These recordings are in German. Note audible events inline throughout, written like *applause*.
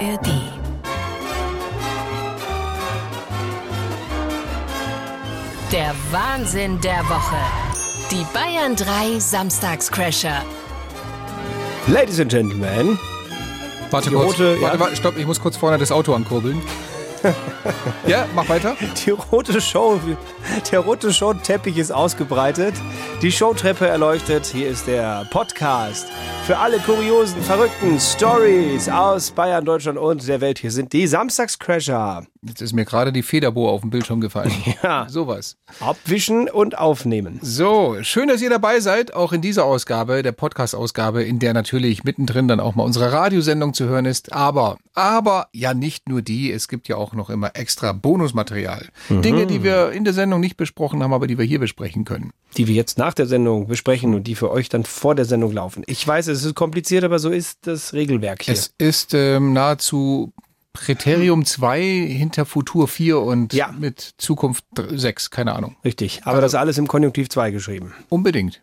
ARD. Der Wahnsinn der Woche. Die Bayern 3 Samstagscrasher. Ladies and Gentlemen, Warte Die kurz. rote- warte, ja. warte, stopp, ich muss kurz vorne das Auto ankurbeln. *laughs* ja, mach weiter. die rote Show, der rote Showteppich ist ausgebreitet, die Showtreppe erleuchtet. Hier ist der Podcast für alle kuriosen, verrückten Stories aus Bayern, Deutschland und der Welt. Hier sind die Samstagscrasher. Jetzt ist mir gerade die Federbohr auf dem Bildschirm gefallen. *laughs* Ja. Sowas. Abwischen und aufnehmen. So, schön, dass ihr dabei seid, auch in dieser Ausgabe, der Podcast-Ausgabe, in der natürlich mittendrin dann auch mal unsere Radiosendung zu hören ist. Aber, aber ja nicht nur die, es gibt ja auch noch immer extra Bonusmaterial. Dinge, die wir in der Sendung nicht besprochen haben, aber die wir hier besprechen können. Die wir jetzt nach der Sendung besprechen und die für euch dann vor der Sendung laufen. Ich weiß, es ist kompliziert, aber so ist das Regelwerk hier. Es ist ähm, nahezu Präterium 2 hinter Futur 4 und Ja. mit Zukunft 6, keine Ahnung. Richtig. Aber das alles im Konjunktiv 2 geschrieben. Unbedingt.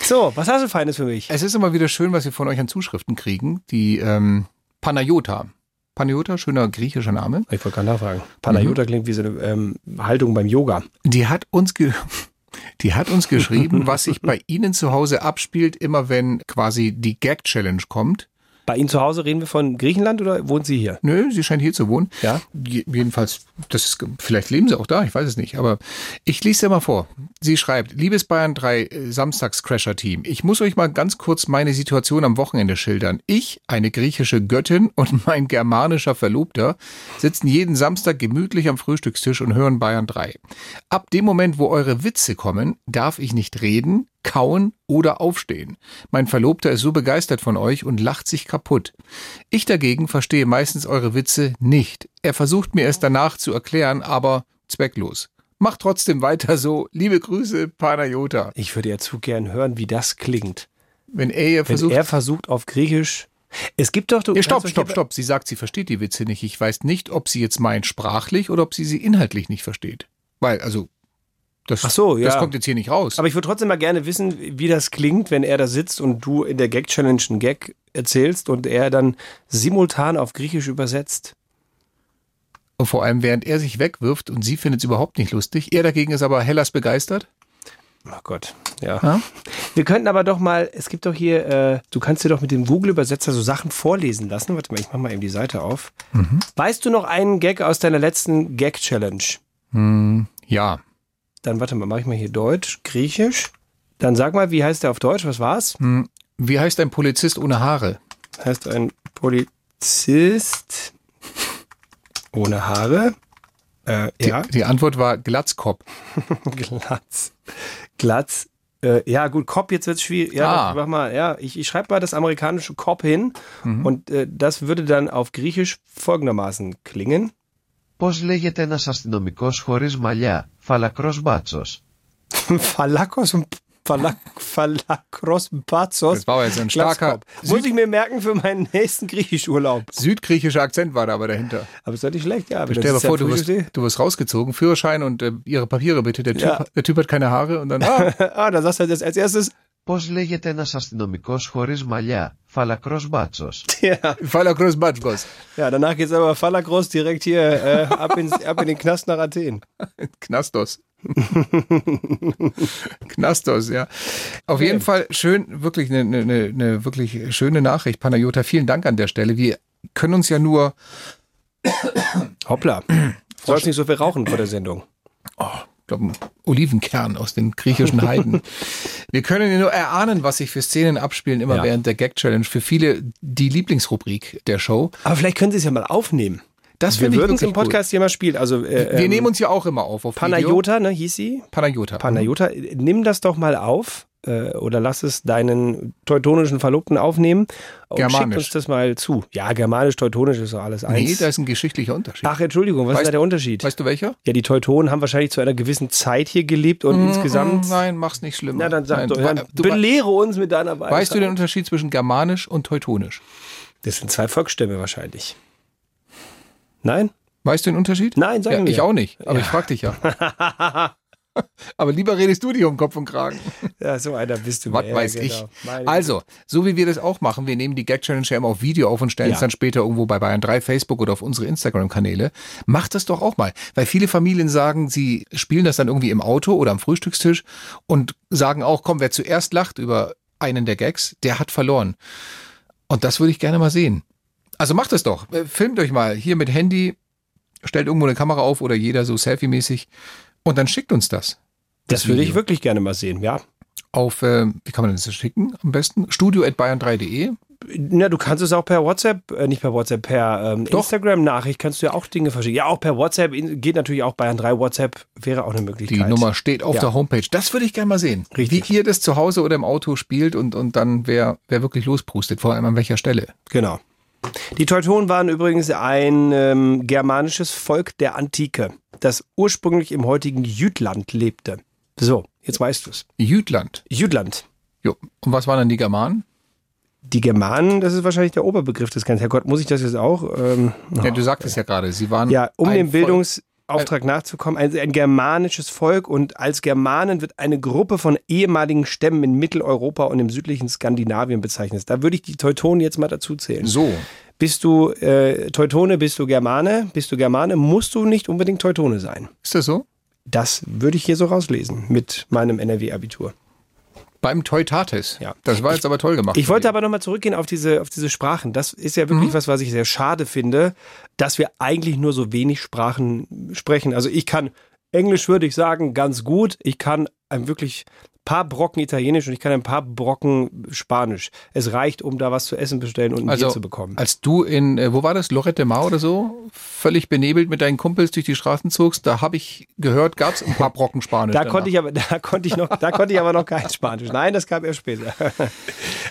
So, was hast du Feines für mich? Es ist immer wieder schön, was wir von euch an Zuschriften kriegen. Die ähm, Panayota. Panayota, schöner griechischer Name. Ich wollte gerade nachfragen. Panayota klingt wie so eine ähm, Haltung beim Yoga. Die hat uns ge *laughs* die hat uns geschrieben, *laughs* was sich bei Ihnen zu Hause abspielt, immer wenn quasi die Gag Challenge kommt. Bei Ihnen zu Hause reden wir von Griechenland oder wohnt sie hier? Nö, sie scheint hier zu wohnen. Ja. Je- Jedenfalls, das ist, vielleicht leben sie auch da, ich weiß es nicht. Aber ich lese dir mal vor. Sie schreibt, liebes Bayern 3 äh, Samstags-Crasher-Team, ich muss euch mal ganz kurz meine Situation am Wochenende schildern. Ich, eine griechische Göttin *laughs* und mein germanischer Verlobter sitzen jeden Samstag gemütlich am Frühstückstisch und hören Bayern 3. Ab dem Moment, wo eure Witze kommen, darf ich nicht reden, kauen oder aufstehen. Mein Verlobter ist so begeistert von euch und lacht sich kaputt. Ich dagegen verstehe meistens eure Witze nicht. Er versucht mir es danach zu erklären, aber zwecklos. Macht trotzdem weiter so. Liebe Grüße, Panayota. Ich würde ja zu gern hören, wie das klingt. Wenn er ihr Wenn versucht. er versucht auf Griechisch. Es gibt doch. Du, Ja, stopp, stopp, stopp. Sie sagt, sie versteht die Witze nicht. Ich weiß nicht, ob sie jetzt meint sprachlich oder ob sie sie inhaltlich nicht versteht. Weil, also, das, Ach so, ja. das kommt jetzt hier nicht raus. Aber ich würde trotzdem mal gerne wissen, wie das klingt, wenn er da sitzt und du in der Gag-Challenge einen Gag erzählst und er dann simultan auf Griechisch übersetzt. Und vor allem, während er sich wegwirft und sie findet es überhaupt nicht lustig. Er dagegen ist aber Hellas begeistert. Oh Gott, ja. Ja? Wir könnten aber doch mal, es gibt doch hier, äh, du kannst dir doch mit dem Google-Übersetzer so Sachen vorlesen lassen. Warte mal, ich mach mal eben die Seite auf. Weißt du noch einen Gag aus deiner letzten Gag-Challenge? Ja. Dann warte mal, mache ich mal hier Deutsch, Griechisch. Dann sag mal, wie heißt der auf Deutsch? Was war's? Wie heißt ein Polizist ohne Haare? Heißt ein Polizist ohne Haare. Äh, Die, ja, die Antwort war Glatzkopf. *laughs* Glatz. Glatz. Äh, ja, gut, Cop, jetzt wird's schwierig. Ja, Ah. mach mal, ja, ich, ich schreibe mal das amerikanische Cop hin Mhm. und äh, das würde dann auf Griechisch folgendermaßen klingen Πώς λέγεται ένας αστυνομικός χωρίς μαλλιά, φαλακρός μπάτσος. Falakos und Falak, Falakros Bazos. Das war jetzt ein starker Glatzkopf. Muss ich mir merken für meinen nächsten Griechischurlaub. südgriechischer Akzent war da aber dahinter. Aber ist doch nicht schlecht, ja. aber Stell dir mal das ist vor, ja du wirst, Frühstück. du wirst rausgezogen, Führerschein und äh, ihre Papiere bitte. Der typ, Ja. der typ hat keine Haare und dann, *laughs* ah, ah, da sagst du jetzt als erstes, Πώς λέγεται ένας αστυνομικός χωρίς μαλλιά, φαλακρός μπάτσος. ja, Fala Groß Batschgos. ja, danach geht's aber Falakros direkt hier äh, ab, ins, ab in den Knast nach Athen. *laughs* Knastos. Knastos, ja. Auf jeden Fall schön, wirklich eine, eine, eine, eine wirklich schöne Nachricht, Panayota. Vielen Dank an der Stelle. Wir können uns ja nur Hoppla. Sollst nicht so viel rauchen vor der Sendung. ich glaube, ein Olivenkern aus den griechischen Heiden. *laughs* Wir können ja nur erahnen, was sich für Szenen abspielen, immer Ja. während der Gag-Challenge. Für viele die Lieblingsrubrik der Show. Aber vielleicht können Sie es ja mal aufnehmen. Das Wir würden es im Podcast hier mal spielen. Also äh. Wir ähm, nehmen uns ja auch immer auf. auf Video. Panayota, ne, hieß sie? Panayota. Panayota, nimm das doch mal auf äh, oder lass es deinen teutonischen Verlobten aufnehmen und schick Germanisch. uns das mal zu. Ja, germanisch, teutonisch ist doch alles eins. Nee, da ist ein geschichtlicher Unterschied. Ach, Entschuldigung, was ist Weißt- da der Unterschied? Weißt du welcher? ja, die Teutonen haben wahrscheinlich zu einer gewissen Zeit hier gelebt und insgesamt. Mm, Nein, mach's nicht schlimmer. Na, dann sag Nein, doch, dann du, belehre uns mit deiner Weisheit. weißt du den Unterschied zwischen Germanisch und Teutonisch? Das sind zwei Volksstämme wahrscheinlich. Nein? Weißt du den Unterschied? Nein, sag ja, mir. Ich auch nicht, aber ich frag dich ja. *laughs* Aber lieber redest du dir um Kopf und Kragen. Ja, so einer bist du. Was Ja, weiß genau. ich. Meine Also, so wie wir das auch machen, wir nehmen die Gag Challenge ja immer auf Video auf und stellen Ja. es dann später irgendwo bei Bayern 3 Facebook oder auf unsere Instagram-Kanäle. Macht das doch auch mal. Weil viele Familien sagen, sie spielen das dann irgendwie im Auto oder am Frühstückstisch und sagen auch, komm, wer zuerst lacht über einen der Gags, der hat verloren. Und das würde ich gerne mal sehen. Also macht es doch. Äh, Filmt euch mal hier mit Handy, stellt irgendwo eine Kamera auf oder jeder so selfie-mäßig und dann schickt uns das. Das würde ich wirklich gerne mal sehen, ja. Auf, äh, wie kann man das schicken am besten? Studio.bayern3.de. Na, du kannst es auch per WhatsApp, äh, nicht per WhatsApp, per ähm. Instagram-Nachricht kannst du ja auch Dinge verschicken. Ja, auch per WhatsApp, geht natürlich auch Bayern 3 WhatsApp, wäre auch eine Möglichkeit. Die Nummer steht auf Ja. der Homepage. Das würde ich gerne mal sehen. Richtig. Wie ihr das zu Hause oder im Auto spielt und, und dann wer, wer wirklich losprustet, vor allem an welcher Stelle. Genau. Die Teutonen waren übrigens ein ähm, germanisches Volk der Antike, das ursprünglich im heutigen Jütland lebte. So, jetzt weißt du es. Jütland. Jütland. Jo. Und was waren dann die Germanen? Die Germanen, das ist wahrscheinlich der Oberbegriff des Ganzen. Herrgott, muss ich das jetzt auch? Ähm, Ja, du sagtest ja gerade, sie waren. Ja, um ein dem Volk- Bildungsauftrag nachzukommen, ein, ein germanisches Volk und als Germanen wird eine Gruppe von ehemaligen Stämmen in Mitteleuropa und im südlichen Skandinavien bezeichnet. Da würde ich die Teutonen jetzt mal dazu zählen. So. Bist du äh, Teutone, bist du Germane, bist du Germane, musst du nicht unbedingt Teutone sein. Ist das so? Das würde ich hier so rauslesen mit meinem NRW-Abitur. Beim Teutates. Ja. Das war jetzt aber toll gemacht. Ich wollte dir. aber nochmal zurückgehen auf diese, auf diese Sprachen. Das ist ja wirklich was, was ich sehr schade finde, dass wir eigentlich nur so wenig Sprachen sprechen. Also ich kann Englisch, würde ich sagen, ganz gut. Ich kann ein wirklich paar Brocken Italienisch und ich kann ein paar Brocken Spanisch. Es reicht, um da was zu essen bestellen und ein also, Bier zu bekommen. als du in, äh, wo war das, Lorette Mar oder so, völlig benebelt mit deinen Kumpels durch die Straßen zogst, da habe ich gehört, gab es ein paar Brocken Spanisch. Da danach. konnte ich aber, *laughs* da konnte ich noch, da konnte ich aber noch kein Spanisch. Nein, das kam erst später. *laughs*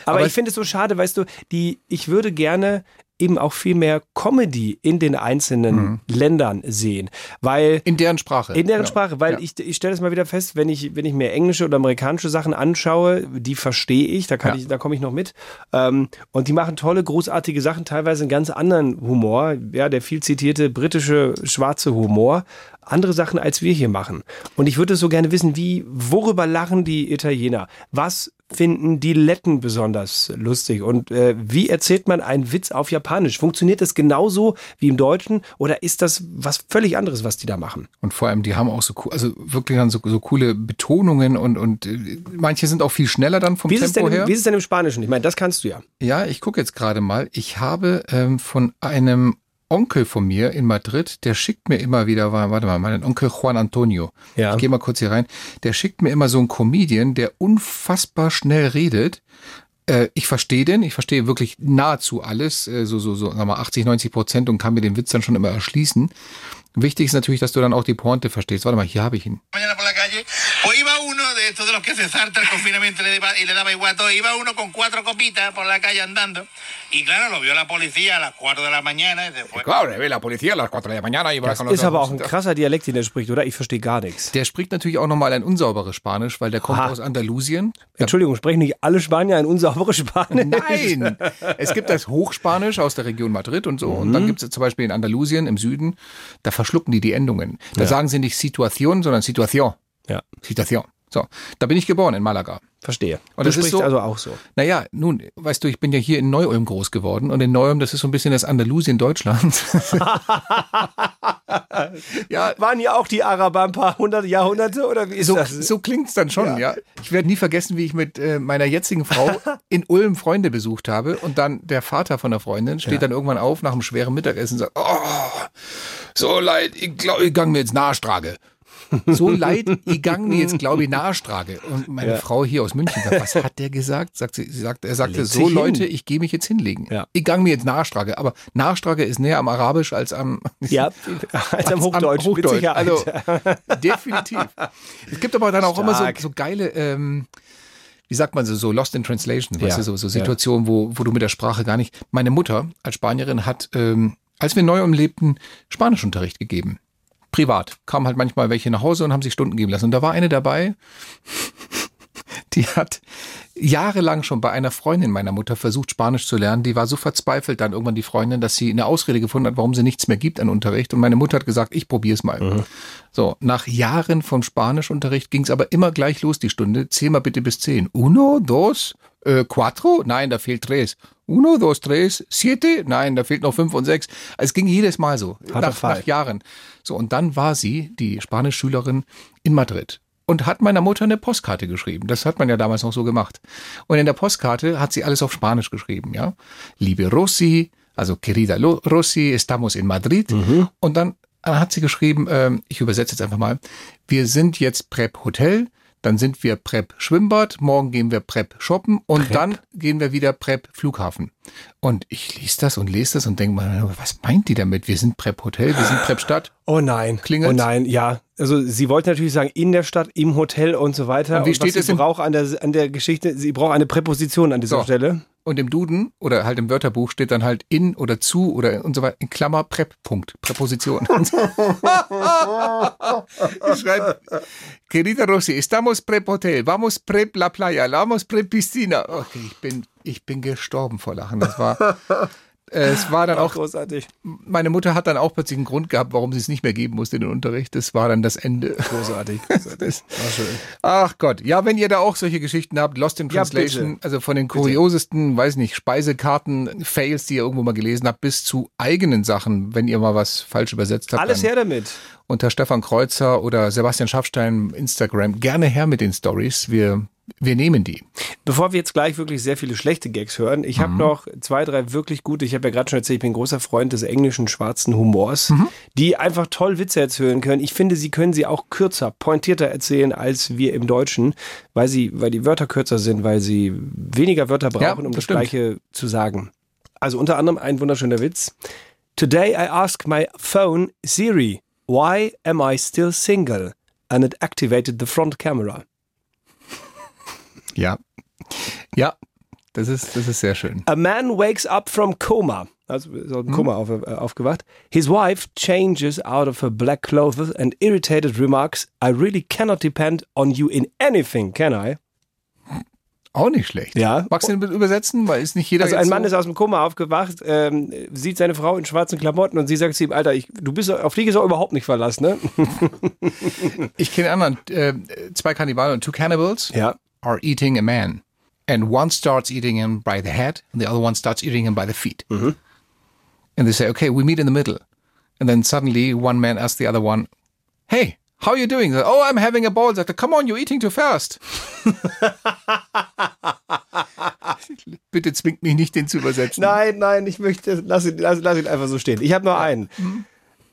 Aber, Aber ich finde es so schade, weißt du, die, ich würde gerne eben auch viel mehr Comedy in den einzelnen Ländern sehen, weil In deren Sprache. in deren Genau. Sprache, weil Ja. ich, ich stelle es mal wieder fest, wenn ich, wenn ich mir englische oder amerikanische Sachen anschaue, die verstehe ich, da kann Ja. ich, da komme ich noch mit. Ähm, und die machen tolle, großartige Sachen, teilweise einen ganz anderen Humor, ja, der viel zitierte britische schwarze Humor, andere Sachen als wir hier machen. Und ich würde so gerne wissen, wie, worüber lachen die Italiener? Was finden die Letten besonders lustig? Und äh, wie erzählt man einen Witz auf Japanisch? Funktioniert das genauso wie im Deutschen oder ist das was völlig anderes, was die da machen? Und vor allem, die haben auch so, also wirklich dann so, so coole Betonungen und, und äh, manche sind auch viel schneller dann vom Wie denn, Tempo im- her. wie ist es denn im Spanischen? Ich meine, das kannst du ja. Ja, ich gucke jetzt gerade mal. Ich habe ähm, von einem Onkel von mir in Madrid, der schickt mir immer wieder, wa- warte mal, meinen Onkel Juan Antonio. Ja. Ich gehe mal kurz hier rein. Der schickt mir immer so einen Comedian, der unfassbar schnell redet. Äh, ich verstehe den, ich verstehe wirklich nahezu alles, äh, so, so, so, sag mal 80, 90 Prozent und kann mir den Witz dann schon immer erschließen. Wichtig ist natürlich, dass du dann auch die Pointe verstehst. Warte mal, hier habe ich ihn. Uno de estos de los que se salta el confinamiento y le, daba- y le daba igual todo, iba uno con cuatro copitas por la calle andando y claro, lo vio la policía a las 4 de la mañana y se fue. Claro, der la Polizei a las 4 de la mañana. va Das con los ist aber auch ein krasser Dialekt, den er spricht, oder? Ich verstehe gar nichts. Der spricht natürlich auch nochmal ein unsauberes Spanisch, weil der kommt Aha. aus Andalusien. Entschuldigung, sprechen nicht alle Spanier ein unsauberes Spanisch? Nein! Es gibt das Hochspanisch aus der Region Madrid und so. Und Mhm. dann gibt es zum Beispiel in Andalusien im Süden, da verschlucken die die Endungen. Da sagen sie nicht Situation, sondern Situation. Ja, Situation. So, da bin ich geboren in Malaga. verstehe. Und du das ist sprichst so- also auch so. Naja, nun, weißt du, ich bin ja hier in Neu-Ulm groß geworden und in Neu-Ulm, das ist so ein bisschen das Andalusien Deutschlands. *laughs* *laughs* ja, Waren ja auch die Araber ein paar hundert Jahrhunderte oder wie ist so, das? so klingt's dann schon, ja. Ich werde nie vergessen, wie ich mit äh, meiner jetzigen Frau *laughs* in Ulm Freunde besucht habe und dann der Vater von der Freundin steht dann irgendwann auf nach einem schweren Mittagessen und sagt, oh, so leid, ich glaube, ich gang mir jetzt Nahstrage. So leid, ich gang mir jetzt, glaube ich, Nahstrage. Und meine Frau hier aus München sagt, was hat der gesagt? Sagt sie, sie sagt, er sagte, Legt so Leute, hin. ich gehe mich jetzt hinlegen. Ja. Ich gang mir jetzt Nahstrage. Aber Nahstrage ist näher am Arabisch als am, ja, *laughs* als am Hochdeutsch, mit Sicherheit. also definitiv. Es gibt aber dann auch immer so, Stark. so geile, ähm, wie sagt man so, so Lost in Translation, weißt Ja, du, so, so ja. Situationen, wo, wo du mit der Sprache gar nicht. Meine Mutter als Spanierin hat, ähm, als wir neu umlebten, Spanischunterricht gegeben. Privat. Kamen halt manchmal welche nach Hause und haben sich Stunden geben lassen. Und da war eine dabei, *laughs* Die hat jahrelang schon bei einer Freundin meiner Mutter versucht, Spanisch zu lernen. Die war so verzweifelt dann irgendwann die Freundin, dass sie eine Ausrede gefunden hat, warum sie nichts mehr gibt an Unterricht. Und meine Mutter hat gesagt, ich probiere es mal. So, nach Jahren von Spanischunterricht ging es aber immer gleich los, die Stunde. Zähl mal bitte bis zehn. Uno, dos, äh, cuatro? Nein, da fehlt tres. Uno, dos, tres, siete? Nein, da fehlt noch fünf und sechs. Also es ging jedes Mal so. Nach, nach Jahren. So, und dann war sie, die Spanischschülerin, in Madrid und hat meiner Mutter eine Postkarte geschrieben. Das hat man ja damals noch so gemacht. Und in der Postkarte hat sie alles auf Spanisch geschrieben, ja. Liebe Rossi, also querida Rossi, estamos in Madrid. Und dann hat sie geschrieben, ähm, ich übersetze jetzt einfach mal, wir sind jetzt Prep Hotel, dann sind wir Prep Schwimmbad, morgen gehen wir Prep shoppen und dann gehen wir wieder Prep Flughafen. Und ich lese das und lese das und denke mal, was meint die damit? Wir sind Prep Hotel, wir sind Prep Stadt. Oh nein. Klingelt's? Oh nein, ja. Also sie wollte natürlich sagen, in der Stadt, im Hotel und so weiter. Und wie was steht es sie braucht an der, an der Geschichte, sie braucht eine Präposition an dieser So. Stelle. Und im Duden oder halt im Wörterbuch steht dann halt in oder zu oder und so weiter in Klammer Prep Punkt Präposition. ich schreibe Querida Rossi, estamos prep hotel, vamos prep la playa, vamos prep piscina. Okay, ich bin ich bin gestorben vor Lachen. Das war *laughs* es war dann auch großartig. meine Mutter hat dann auch plötzlich einen Grund gehabt, warum sie es nicht mehr geben musste in den Unterricht. Das war dann das Ende. Großartig. *laughs* großartig. Ach Gott, ja, wenn ihr da auch solche Geschichten habt, Lost in Ja, Translation, bitte. also von den kuriosesten, weiß nicht, Speisekarten, Fails, die ihr irgendwo mal gelesen habt, bis zu eigenen Sachen, wenn ihr mal was falsch übersetzt habt. Alles her damit. Unter Stefan Kreuzer oder Sebastian Schaffstein Instagram. Gerne her mit den Stories. Wir, wir nehmen die. Bevor wir jetzt gleich wirklich sehr viele schlechte Gags hören, ich Mhm. habe noch zwei, drei wirklich gute. Ich habe ja gerade schon erzählt, ich bin ein großer Freund des englischen schwarzen Humors, Mhm. die einfach toll Witze erzählen können. Ich finde, sie können sie auch kürzer, pointierter erzählen als wir im Deutschen, weil sie, weil die Wörter kürzer sind, weil sie weniger Wörter brauchen, um das das stimmt. Gleiche zu sagen. Also unter anderem ein wunderschöner Witz. Today I asked my phone Siri, why am I still single? And it activated the front camera. Ja. Ja. Das ist, das ist sehr schön. A man wakes up from coma. Also ist aus dem Koma auf, äh, aufgewacht. His wife changes out of her black clothes and irritated remarks, I really cannot depend on you in anything, can I? Auch nicht schlecht. Ja. Magst du den übersetzen? Weil ist nicht jeder Also ein Mann so ist aus dem Koma aufgewacht, ähm, sieht seine Frau in schwarzen Klamotten und sie sagt zu ihm, Alter, ich, du bist auf dich ist auch überhaupt nicht verlassen, ne? *laughs* Ich kenne einen anderen, äh, zwei Kannibalen und two cannibals. Ja. Are eating a man, and one starts eating him by the head, and the other one starts eating him by the feet. And they say, "Okay, we meet in the middle." And then suddenly, one man asks the other one, "Hey, how are you doing?" They, oh, I'm having a ball. Er, "Come on, you're eating too fast." *laughs* Bitte zwingt mich nicht, den zu übersetzen. Nein, nein, ich möchte, lass ihn, lass, lass ihn einfach so stehen. Ich habe nur einen.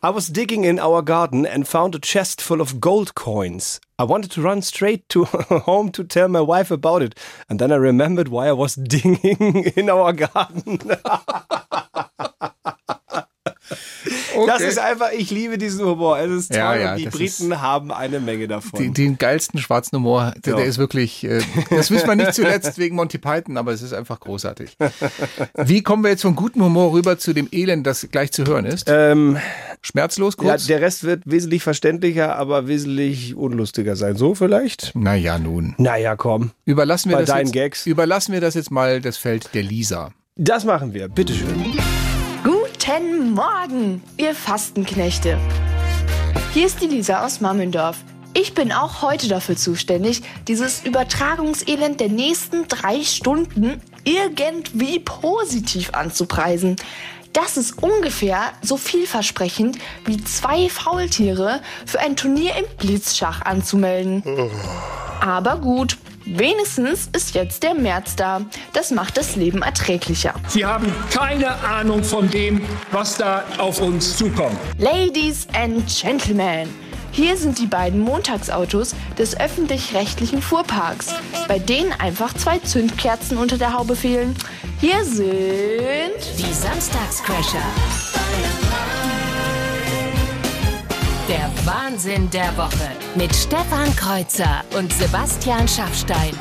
I was digging in our garden and found a chest full of gold coins. I wanted to run straight to *laughs* home to tell my wife about it. And then I remembered why I was *laughs* digging in our garden. *laughs* *laughs* Das ist einfach, ich liebe diesen Humor. Es ist toll Ja, ja, die Briten haben eine Menge davon. Den, den geilsten schwarzen Humor, der, Ja. der ist wirklich, äh, das wissen wir nicht zuletzt wegen Monty Python, aber es ist einfach großartig. Wie kommen wir jetzt von gutem Humor rüber zu dem Elend, das gleich zu hören ist? ähm, Schmerzlos ja, kurz? der Rest wird wesentlich verständlicher, aber wesentlich unlustiger sein. So vielleicht? naja, nun. Naja, komm. Überlassen wir, Bei das deinen jetzt, Gags. überlassen wir das jetzt mal das Feld der Lisa. Das machen wir. Bitteschön. Guten Morgen, ihr Fastenknechte. Hier ist die Lisa aus Mammendorf. Ich bin auch heute dafür zuständig, dieses Übertragungselend der nächsten drei Stunden irgendwie positiv anzupreisen. Das ist ungefähr so vielversprechend wie zwei Faultiere für ein Turnier im Blitzschach anzumelden. Aber gut, wenigstens ist jetzt der März da. Das macht das Leben erträglicher. Sie haben keine Ahnung von dem, was da auf uns zukommt. Ladies and Gentlemen, hier sind die beiden Montagsautos des öffentlich-rechtlichen Fuhrparks, bei denen einfach zwei Zündkerzen unter der Haube fehlen. Hier sind Die Samstagscrasher. Der Wahnsinn der Woche mit Stefan Kreuzer und Sebastian Schaffstein.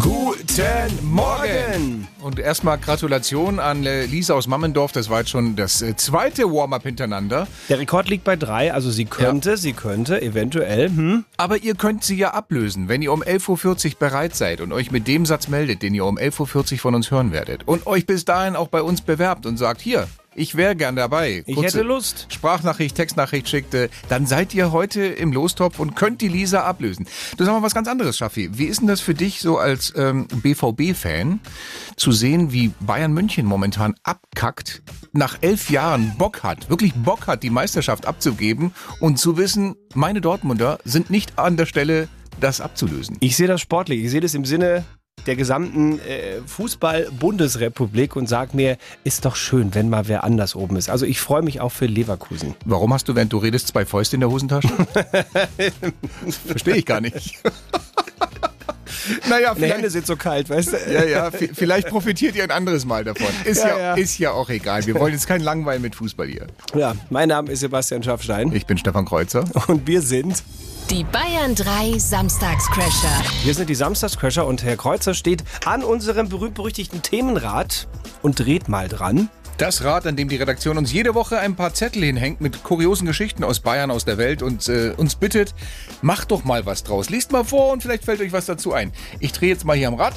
Guten Morgen. Und erstmal Gratulation an äh, Lisa aus Mammendorf. Das war jetzt schon das äh, zweite Warm-up hintereinander. Der Rekord liegt bei drei, also sie könnte, sie könnte eventuell, hm? Aber ihr könnt sie ja ablösen, wenn ihr um 11.40 Uhr bereit seid und euch mit dem Satz meldet, den ihr um 11.40 Uhr von uns hören werdet. Und euch bis dahin auch bei uns bewerbt und sagt, hier, ich wäre gern dabei. Ich Kurze hätte Lust. Sprachnachricht, Textnachricht schickte, dann seid ihr heute im Lostopf und könnt die Lisa ablösen. Du sag mal was ganz anderes, Schaffi. Wie ist denn das für dich so als ähm, BVB-Fan zu sehen, wie Bayern München momentan abkackt, nach elf Jahren Bock hat, wirklich Bock hat, die Meisterschaft abzugeben und zu wissen, meine Dortmunder sind nicht an der Stelle, das abzulösen. Ich sehe das sportlich. Ich sehe das im Sinne der gesamten äh, Fußball-Bundesrepublik und sag mir, ist doch schön, wenn mal wer anders oben ist. Also ich freue mich auch für Leverkusen. Warum hast du, während du redest, zwei Fäuste in der Hosentasche? *laughs* Verstehe ich gar nicht. *laughs* naja, Meine Hände sind so kalt, weißt du? Ja, ja, vielleicht profitiert ihr ein anderes Mal davon. Ist ja, Ja, ja. ist ja auch egal. Wir wollen jetzt kein Langweil mit Fußball hier. Ja, mein Name ist Sebastian Schaffstein Ich bin Stefan Kreuzer. und wir sind, Die Bayern 3 Samstagscrasher. wir sind die Samstagscrasher und Herr Kreuzer steht an unserem berühmt-berüchtigten Themenrad und dreht mal dran. Das Rad, an dem die Redaktion uns jede Woche ein paar Zettel hinhängt mit kuriosen Geschichten aus Bayern, aus der Welt und äh, uns bittet, macht doch mal was draus. Liest mal vor und vielleicht fällt euch was dazu ein. Ich drehe jetzt mal hier am Rad.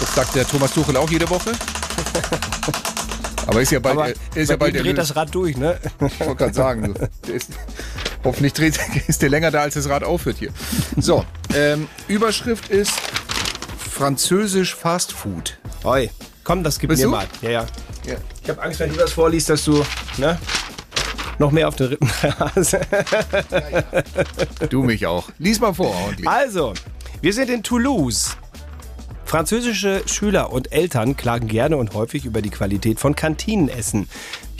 Das sagt der Thomas Tuchel auch jede Woche. *laughs* Aber ist ja bald, Aber äh, ist ja bei bald dir dreht erlöst. das Rad durch, ne? Ich wollte gerade sagen, du, der ist, hoffentlich dreht, *laughs* ist der länger da, als das Rad aufhört hier. So, ähm, Überschrift ist Französisch Fast Food. Oi, komm, das gib Bist mir du? mal. Ja, ja. Ja. Ich habe Angst, wenn du das vorliest, dass du, ne? Noch mehr auf den Rippen *laughs* hast. Du mich auch. Lies mal vor, ordentlich. Also, wir sind in Toulouse. Französische Schüler und Eltern klagen gerne und häufig über die Qualität von Kantinenessen.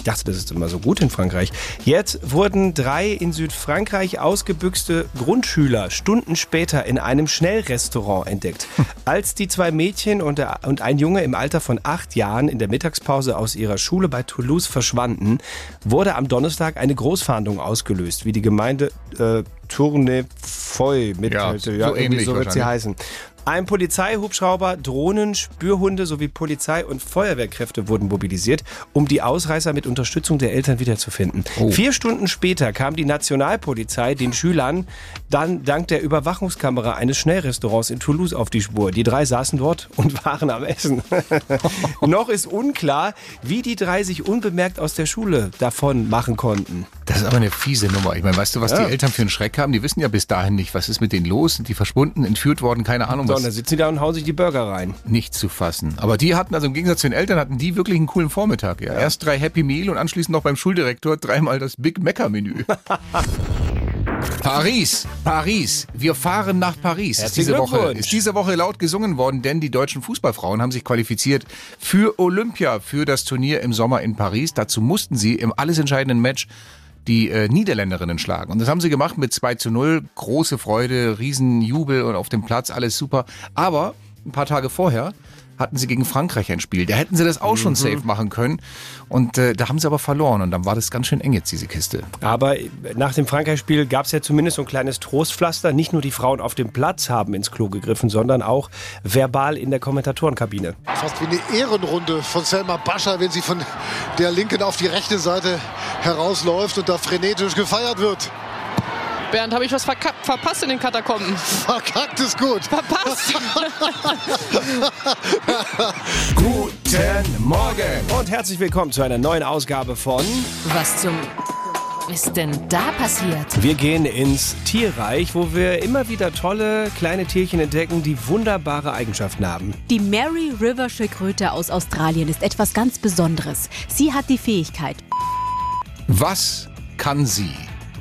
Ich dachte, das ist immer so gut in Frankreich. Jetzt wurden drei in Südfrankreich ausgebüxte Grundschüler Stunden später in einem Schnellrestaurant entdeckt. Als die zwei Mädchen und, der, und ein Junge im Alter von acht Jahren in der Mittagspause aus ihrer Schule bei Toulouse verschwanden, wurde am Donnerstag eine Großfahndung ausgelöst, wie die Gemeinde äh, Tournefeuille mitteilte. Ja, so irgendwie ähnlich so wird sie heißen. Ein Polizeihubschrauber, Drohnen, Spürhunde sowie Polizei und Feuerwehrkräfte wurden mobilisiert, um die Ausreißer mit Unterstützung der Eltern wiederzufinden. Oh. Vier Stunden später kam die Nationalpolizei den Schülern dann dank der Überwachungskamera eines Schnellrestaurants in Toulouse auf die Spur. Die drei saßen dort *laughs* und waren am Essen. *laughs* Noch ist unklar, wie die drei sich unbemerkt aus der Schule davon machen konnten. Das ist aber eine fiese Nummer. Ich meine, weißt du, was Ja. die Eltern für einen Schreck haben? Die wissen ja bis dahin nicht, was ist mit denen los? Sind die verschwunden, entführt worden? Keine Ahnung, was und dann sitzen die da und hauen sich die Burger rein. nicht zu fassen. Aber die hatten, also im Gegensatz zu den Eltern, hatten die wirklich einen coolen Vormittag. Ja. Erst drei Happy Meal und anschließend noch beim Schuldirektor dreimal das Big Mac Menü. *laughs* Paris, Paris. Wir fahren nach Paris. Ist diese Woche ist diese Woche laut gesungen worden, denn die deutschen Fußballfrauen haben sich qualifiziert für Olympia, für das Turnier im Sommer in Paris. Dazu mussten sie im alles entscheidenden Match die äh, Niederländerinnen schlagen. Und das haben sie gemacht mit 2 zu 0. Große Freude, Riesenjubel und auf dem Platz alles super. Aber ein paar Tage vorher hatten sie gegen Frankreich ein Spiel. Da hätten sie das auch schon safe machen können. Und äh, da haben sie aber verloren. Und dann war das ganz schön eng jetzt, diese Kiste. Aber nach dem Frankreich-Spiel gab es ja zumindest so ein kleines Trostpflaster. Nicht nur die Frauen auf dem Platz haben ins Klo gegriffen, sondern auch verbal in der Kommentatorenkabine. Fast wie eine Ehrenrunde von Selma Bascha, wenn sie von der linken auf die rechte Seite herausläuft und da frenetisch gefeiert wird. Bernd, habe ich was verka- verpasst in den Katakomben? *laughs* Verkackt ist gut. Verpasst? *laughs* Guten Morgen und herzlich willkommen zu einer neuen Ausgabe von Was zum ist denn da passiert? Wir gehen ins Tierreich, wo wir immer wieder tolle kleine Tierchen entdecken, die wunderbare Eigenschaften haben. Die Mary River Schildkröte aus Australien ist etwas ganz Besonderes. Sie hat die Fähigkeit, Was kann sie?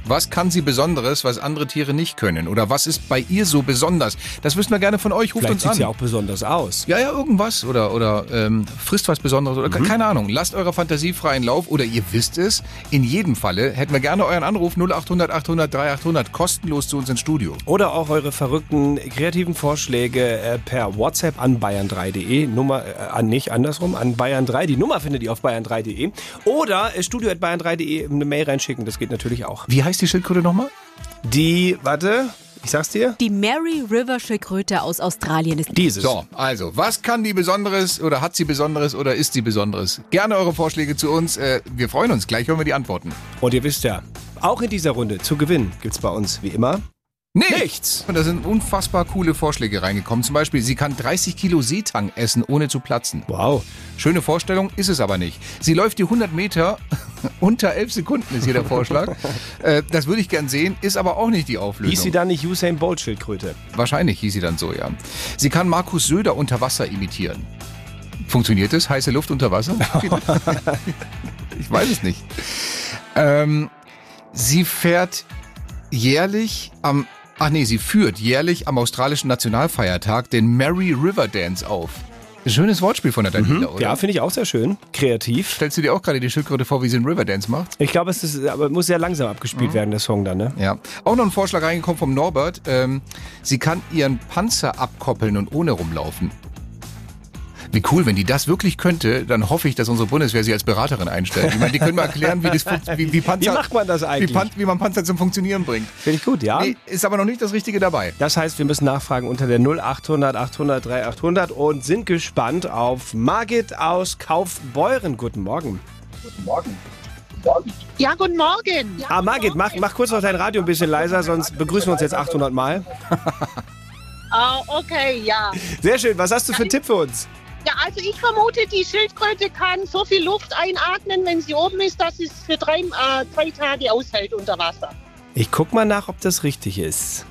Was kann sie Besonderes, was andere Tiere nicht können? Oder was ist bei ihr so besonders? Das wissen wir gerne von euch. Ruft Vielleicht uns sieht an. sie auch besonders aus. Ja, ja, irgendwas. Oder, oder ähm, frisst was Besonderes. Oder Mhm. keine Ahnung. Lasst eurer Fantasie freien Lauf. Oder ihr wisst es. In jedem Falle hätten wir gerne euren Anruf 0800 800 3800 kostenlos zu uns ins Studio. Oder auch eure verrückten kreativen Vorschläge äh, per WhatsApp an bayern3.de. Nummer äh, an nicht andersrum, an bayern3. Die Nummer findet ihr auf bayern3.de. Oder äh, studio.bayern3.de eine Mail reinschicken. Das geht natürlich auch. Wie heißt die Schildkröte nochmal? Die, warte, Ich sag's dir. Die Mary River Schildkröte aus Australien ist Dieses. So, also, was kann die Besonderes oder hat sie Besonderes oder ist sie Besonderes? Gerne eure Vorschläge zu uns. Äh, wir freuen uns. Gleich hören wir die Antworten. Und ihr wisst ja, auch in dieser Runde zu gewinnen gibt's bei uns wie immer nichts. Und da sind unfassbar coole Vorschläge reingekommen. Zum Beispiel, sie kann 30 Kilo Seetang essen, ohne zu platzen. Wow. Schöne Vorstellung, ist es aber nicht. Sie läuft die 100 Meter *laughs* unter 11 Sekunden, ist hier der Vorschlag. *laughs* äh, das würde ich gern sehen, ist aber auch nicht die Auflösung. Hieß sie dann nicht Usain Bolt Schildkröte? Wahrscheinlich hieß sie dann so, ja. Sie kann Markus Söder unter Wasser imitieren. Funktioniert es? Heiße Luft unter Wasser? *laughs* ich weiß es nicht. Ähm, sie fährt jährlich am, ach nee, sie führt jährlich am australischen Nationalfeiertag den Mary River Dance auf. Schönes Wortspiel von der Daniela, oder? Ja, finde ich auch sehr schön. Kreativ. Stellst du dir auch gerade die Schildkröte vor, wie sie einen Riverdance macht? Ich glaube, es ist, aber muss sehr langsam abgespielt werden, der Song dann, ne? Ja. Auch noch ein Vorschlag reingekommen vom Norbert. Ähm, sie kann ihren Panzer abkoppeln und ohne rumlaufen. Wie cool, wenn die das wirklich könnte, dann hoffe ich, dass unsere Bundeswehr sie als Beraterin einstellt. Ich meine, die können mal erklären, wie, das, *laughs* wie, wie, Panzer, Wie macht man das eigentlich? Wie, Pan, wie man Panzer zum Funktionieren bringt. Finde ich gut, ja. Nee, ist aber noch nicht das Richtige dabei. Das heißt, wir müssen nachfragen unter der 0800 800 3800 und sind gespannt auf Margit aus Kaufbeuren. Guten Morgen. Ja, guten Morgen. Ah, Margit, mach, mach kurz noch dein Radio ein bisschen leiser, sonst begrüßen wir uns jetzt 800 Mal. *laughs* Ah, okay, ja. Sehr schön. Was hast du für einen Tipp für uns? Ja, also ich vermute, die Schildkröte kann so viel Luft einatmen, wenn sie oben ist, dass sie es für drei, äh, drei Tage aushält unter Wasser. Ich guck mal nach, ob das richtig ist.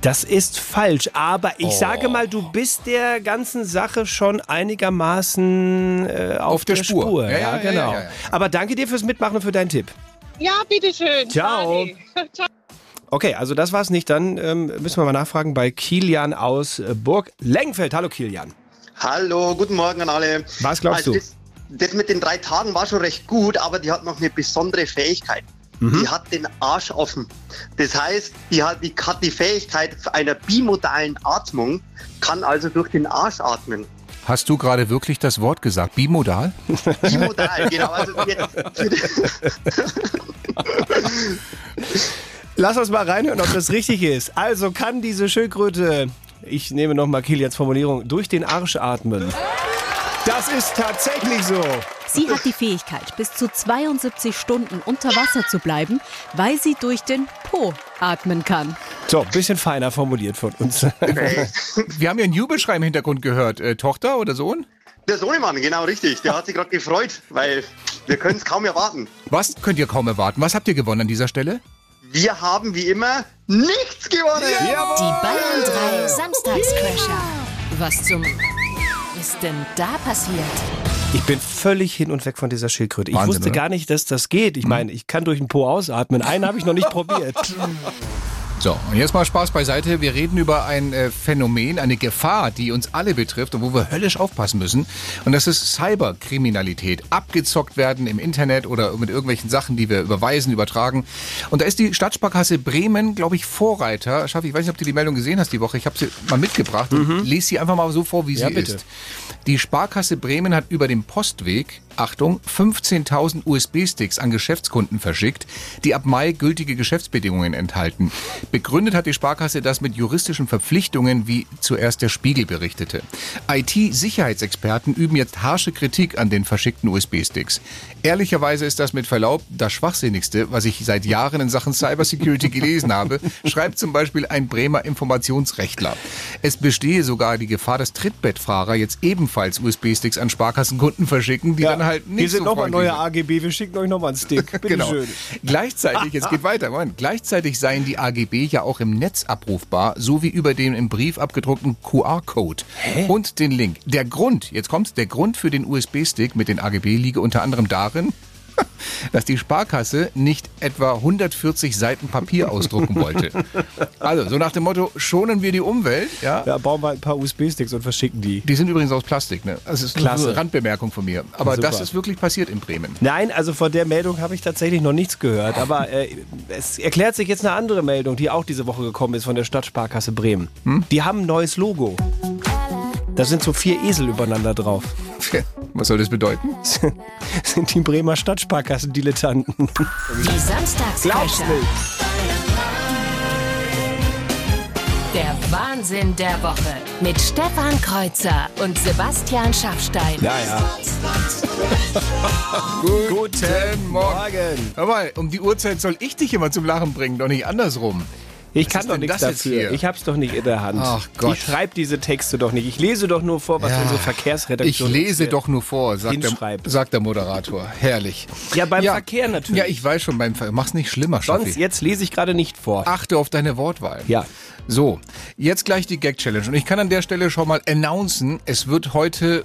Das ist falsch, aber ich Oh. sage mal, du bist der ganzen Sache schon einigermaßen äh, auf, Auf der Spur. Ja, Ja, ja, ja, genau. ja, ja. Aber danke dir fürs Mitmachen und für deinen Tipp. Ja, bitteschön. Ciao. *laughs* Ciao. Okay, also das war's nicht. Dann ähm, müssen wir mal nachfragen bei Kilian aus Burg Lengenfeld. Hallo Kilian. Hallo, guten Morgen an alle. Was glaubst also du? Das, das mit den drei Tagen war schon recht gut, aber die hat noch eine besondere Fähigkeit. Mhm. Die hat den Arsch offen. Das heißt, die hat, die hat die Fähigkeit einer bimodalen Atmung, kann also durch den Arsch atmen. Hast du gerade wirklich das Wort gesagt? Bimodal? *laughs* Bimodal, genau. Also jetzt, Lass uns mal reinhören, ob das richtig ist. Also kann diese Schildkröte, ich nehme nochmal Kilians Formulierung, durch den Arsch atmen. Das ist tatsächlich so. Sie hat die Fähigkeit, bis zu 72 Stunden unter Wasser zu bleiben, weil sie durch den Po atmen kann. So, bisschen feiner formuliert von uns. *laughs* Wir haben ja einen Jubelschrei im Hintergrund gehört. Äh, Tochter oder Sohn? der Sohnemann, genau richtig. Der hat sich gerade gefreut, weil wir können es kaum erwarten. Was könnt ihr kaum erwarten? Was habt ihr gewonnen an dieser Stelle? Wir haben wie immer nichts gewonnen. Die Bayern 3 Samstagscrasher. Was zum ist denn da passiert? Ich bin völlig hin und weg von dieser Schildkröte. Ich Wahnsinn, wusste oder? gar nicht, dass das geht. Ich meine, ich kann durch den Po ausatmen. Einen habe ich noch nicht *laughs* probiert. So, und jetzt mal Spaß beiseite. Wir reden über ein äh, Phänomen, eine Gefahr, die uns alle betrifft und wo wir höllisch aufpassen müssen. Und das ist Cyberkriminalität. Abgezockt werden im Internet oder mit irgendwelchen Sachen, die wir überweisen, übertragen. Und da ist die Stadtsparkasse Bremen, glaube ich, Vorreiter. Schaffi, ich weiß nicht, ob du die Meldung gesehen hast die Woche. Ich habe sie mal mitgebracht. und Lese sie einfach mal so vor, wie Ja, sie bitte. ist. Die Sparkasse Bremen hat über den Postweg, Achtung, 15.000 USB-Sticks an Geschäftskunden verschickt, die ab Mai gültige Geschäftsbedingungen enthalten. Begründet hat die Sparkasse das mit juristischen Verpflichtungen, wie zuerst der Spiegel berichtete. IT-Sicherheitsexperten üben jetzt harsche Kritik an den verschickten USB-Sticks. Ehrlicherweise ist das mit Verlaub das Schwachsinnigste, was ich seit Jahren in Sachen Cybersecurity gelesen habe, *laughs* schreibt zum Beispiel ein Bremer Informationsrechtler. Es bestehe sogar die Gefahr, dass Trittbettfahrer jetzt ebenfalls USB-Sticks an Sparkassenkunden verschicken, die dann halt nicht Hier sind so nochmal neue AGB. Wir schicken euch nochmal einen Stick. *laughs* Bitte genau. schön. Gleichzeitig, jetzt geht weiter, Moment, gleichzeitig seien die AGB ja auch im Netz abrufbar, sowie über den im Brief abgedruckten QR-Code und den Link. Der Grund, jetzt kommt's, der Grund für den USB-Stick mit den AGB liege unter anderem darin, *laughs* dass die Sparkasse nicht etwa 140 Seiten Papier ausdrucken wollte. Also, so nach dem Motto, schonen wir die Umwelt, ja. Ja, bauen wir ein paar USB-Sticks und verschicken die. Die sind übrigens aus Plastik, ne? Das ist Klasse. eine Randbemerkung von mir. Aber Super. das ist wirklich passiert in Bremen. Nein, also von der Meldung habe ich tatsächlich noch nichts gehört. Aber äh, es erklärt sich jetzt eine andere Meldung, die auch diese Woche gekommen ist von der Stadtsparkasse Bremen. Die haben ein neues Logo. Da sind so vier Esel übereinander drauf. Was soll das bedeuten? *laughs* Sind die Bremer Stadtsparkassen-Dilettanten. Die Glaub's Samstagscrasher. nicht. Der Wahnsinn der Woche mit Stefan Kreuzer und Sebastian Schaffstein. Ja, ja. *laughs* Guten Morgen. Hör mal, um die Uhrzeit soll ich dich immer zum Lachen bringen, doch nicht andersrum. Ich Was kann doch nichts dafür. Ich hab's doch nicht in der Hand. Ach Gott. Ich schreibe diese Texte doch nicht. Ich lese doch nur vor, was Ja. unsere Ich Verkehrsredaktion lese uns, äh, doch nur vor, sagt der, sagt der Moderator. Herrlich. Ja, beim Verkehr natürlich. Ja, ich weiß schon, beim Ver Mach's nicht schlimmer, Sonst Schaffi. jetzt lese ich gerade nicht vor. Achte auf deine Wortwahl. Ja. So, jetzt gleich die Gag-Challenge. Und ich kann an der Stelle schon mal announcen, es wird heute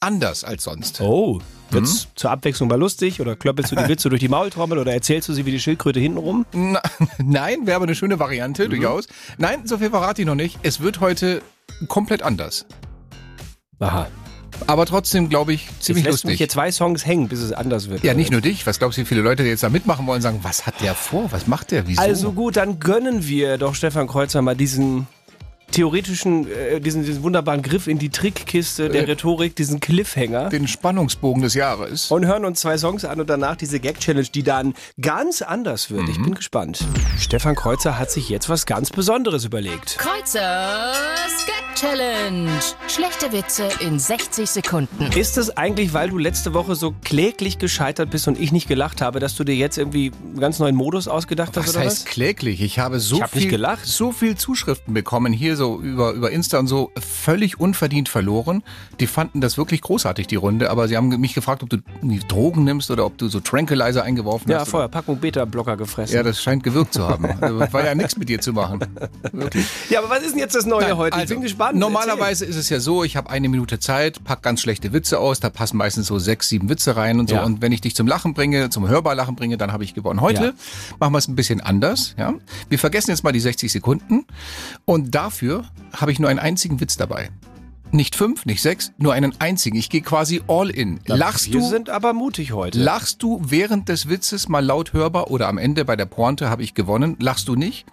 anders als sonst. Oh. Wird's Hm? zur Abwechslung mal lustig oder klöppelst du die *laughs* Witze durch die Maultrommel oder erzählst du sie wie die Schildkröte hintenrum? Na, *laughs* nein, wäre aber eine schöne Variante, durchaus. Nein, so viel verrate ich noch nicht. Es wird heute komplett anders. Aha. Aber trotzdem, glaube ich, ziemlich jetzt lässt mich lustig. hier zwei Songs hängen, bis es anders wird. Ja, nicht nur dich. Was glaubst du, wie viele Leute die jetzt da mitmachen wollen, sagen, was hat der vor? Was macht der? Wieso? Also gut, dann gönnen wir doch Stefan Kreuzer mal diesen theoretischen, äh, diesen, diesen wunderbaren Griff in die Trickkiste der Äh, Rhetorik, diesen Cliffhanger. den Spannungsbogen des Jahres. Und hören uns zwei Songs an und danach diese Gag-Challenge, die dann ganz anders wird. Ich Mhm. bin gespannt. Stefan Kreuzer hat sich jetzt was ganz Besonderes überlegt. Kreuzers Gag Challenge. Schlechte Witze in 60 Sekunden. Ist es eigentlich, weil du letzte Woche so kläglich gescheitert bist und ich nicht gelacht habe, dass du dir jetzt irgendwie einen ganz neuen Modus ausgedacht hast Was oder heißt was? kläglich? Ich habe so Ich hab viel, nicht gelacht. so viel Zuschriften bekommen hier so über, über Insta und so völlig unverdient verloren. Die fanden das wirklich großartig, die Runde, aber sie haben mich gefragt, ob du Drogen nimmst oder ob du so Tranquilizer eingeworfen Ja, hast. vorher Packung Beta-Blocker gefressen. Ja, das scheint gewirkt zu haben. Also, war ja nichts mit dir zu machen. *laughs* Wirklich. Ja, aber was ist denn jetzt das Neue Nein, heute? Ich also, bin gespannt. Normalerweise ist es ja so, ich habe eine Minute Zeit, pack ganz schlechte Witze aus, da passen meistens so sechs, sieben Witze rein und so. Ja. Und wenn ich dich zum Lachen bringe, zum hörbar Lachen bringe, dann habe ich gewonnen. Heute Ja. machen wir es ein bisschen anders. Ja? Wir vergessen jetzt mal die 60 Sekunden und dafür habe ich nur einen einzigen Witz dabei. Nicht fünf, nicht sechs, nur einen einzigen. Ich gehe quasi all in. Lachst Wir du, sind aber mutig heute. lachst du während des Witzes mal laut hörbar oder am Ende bei der Pointe habe ich gewonnen? Lachst du nicht?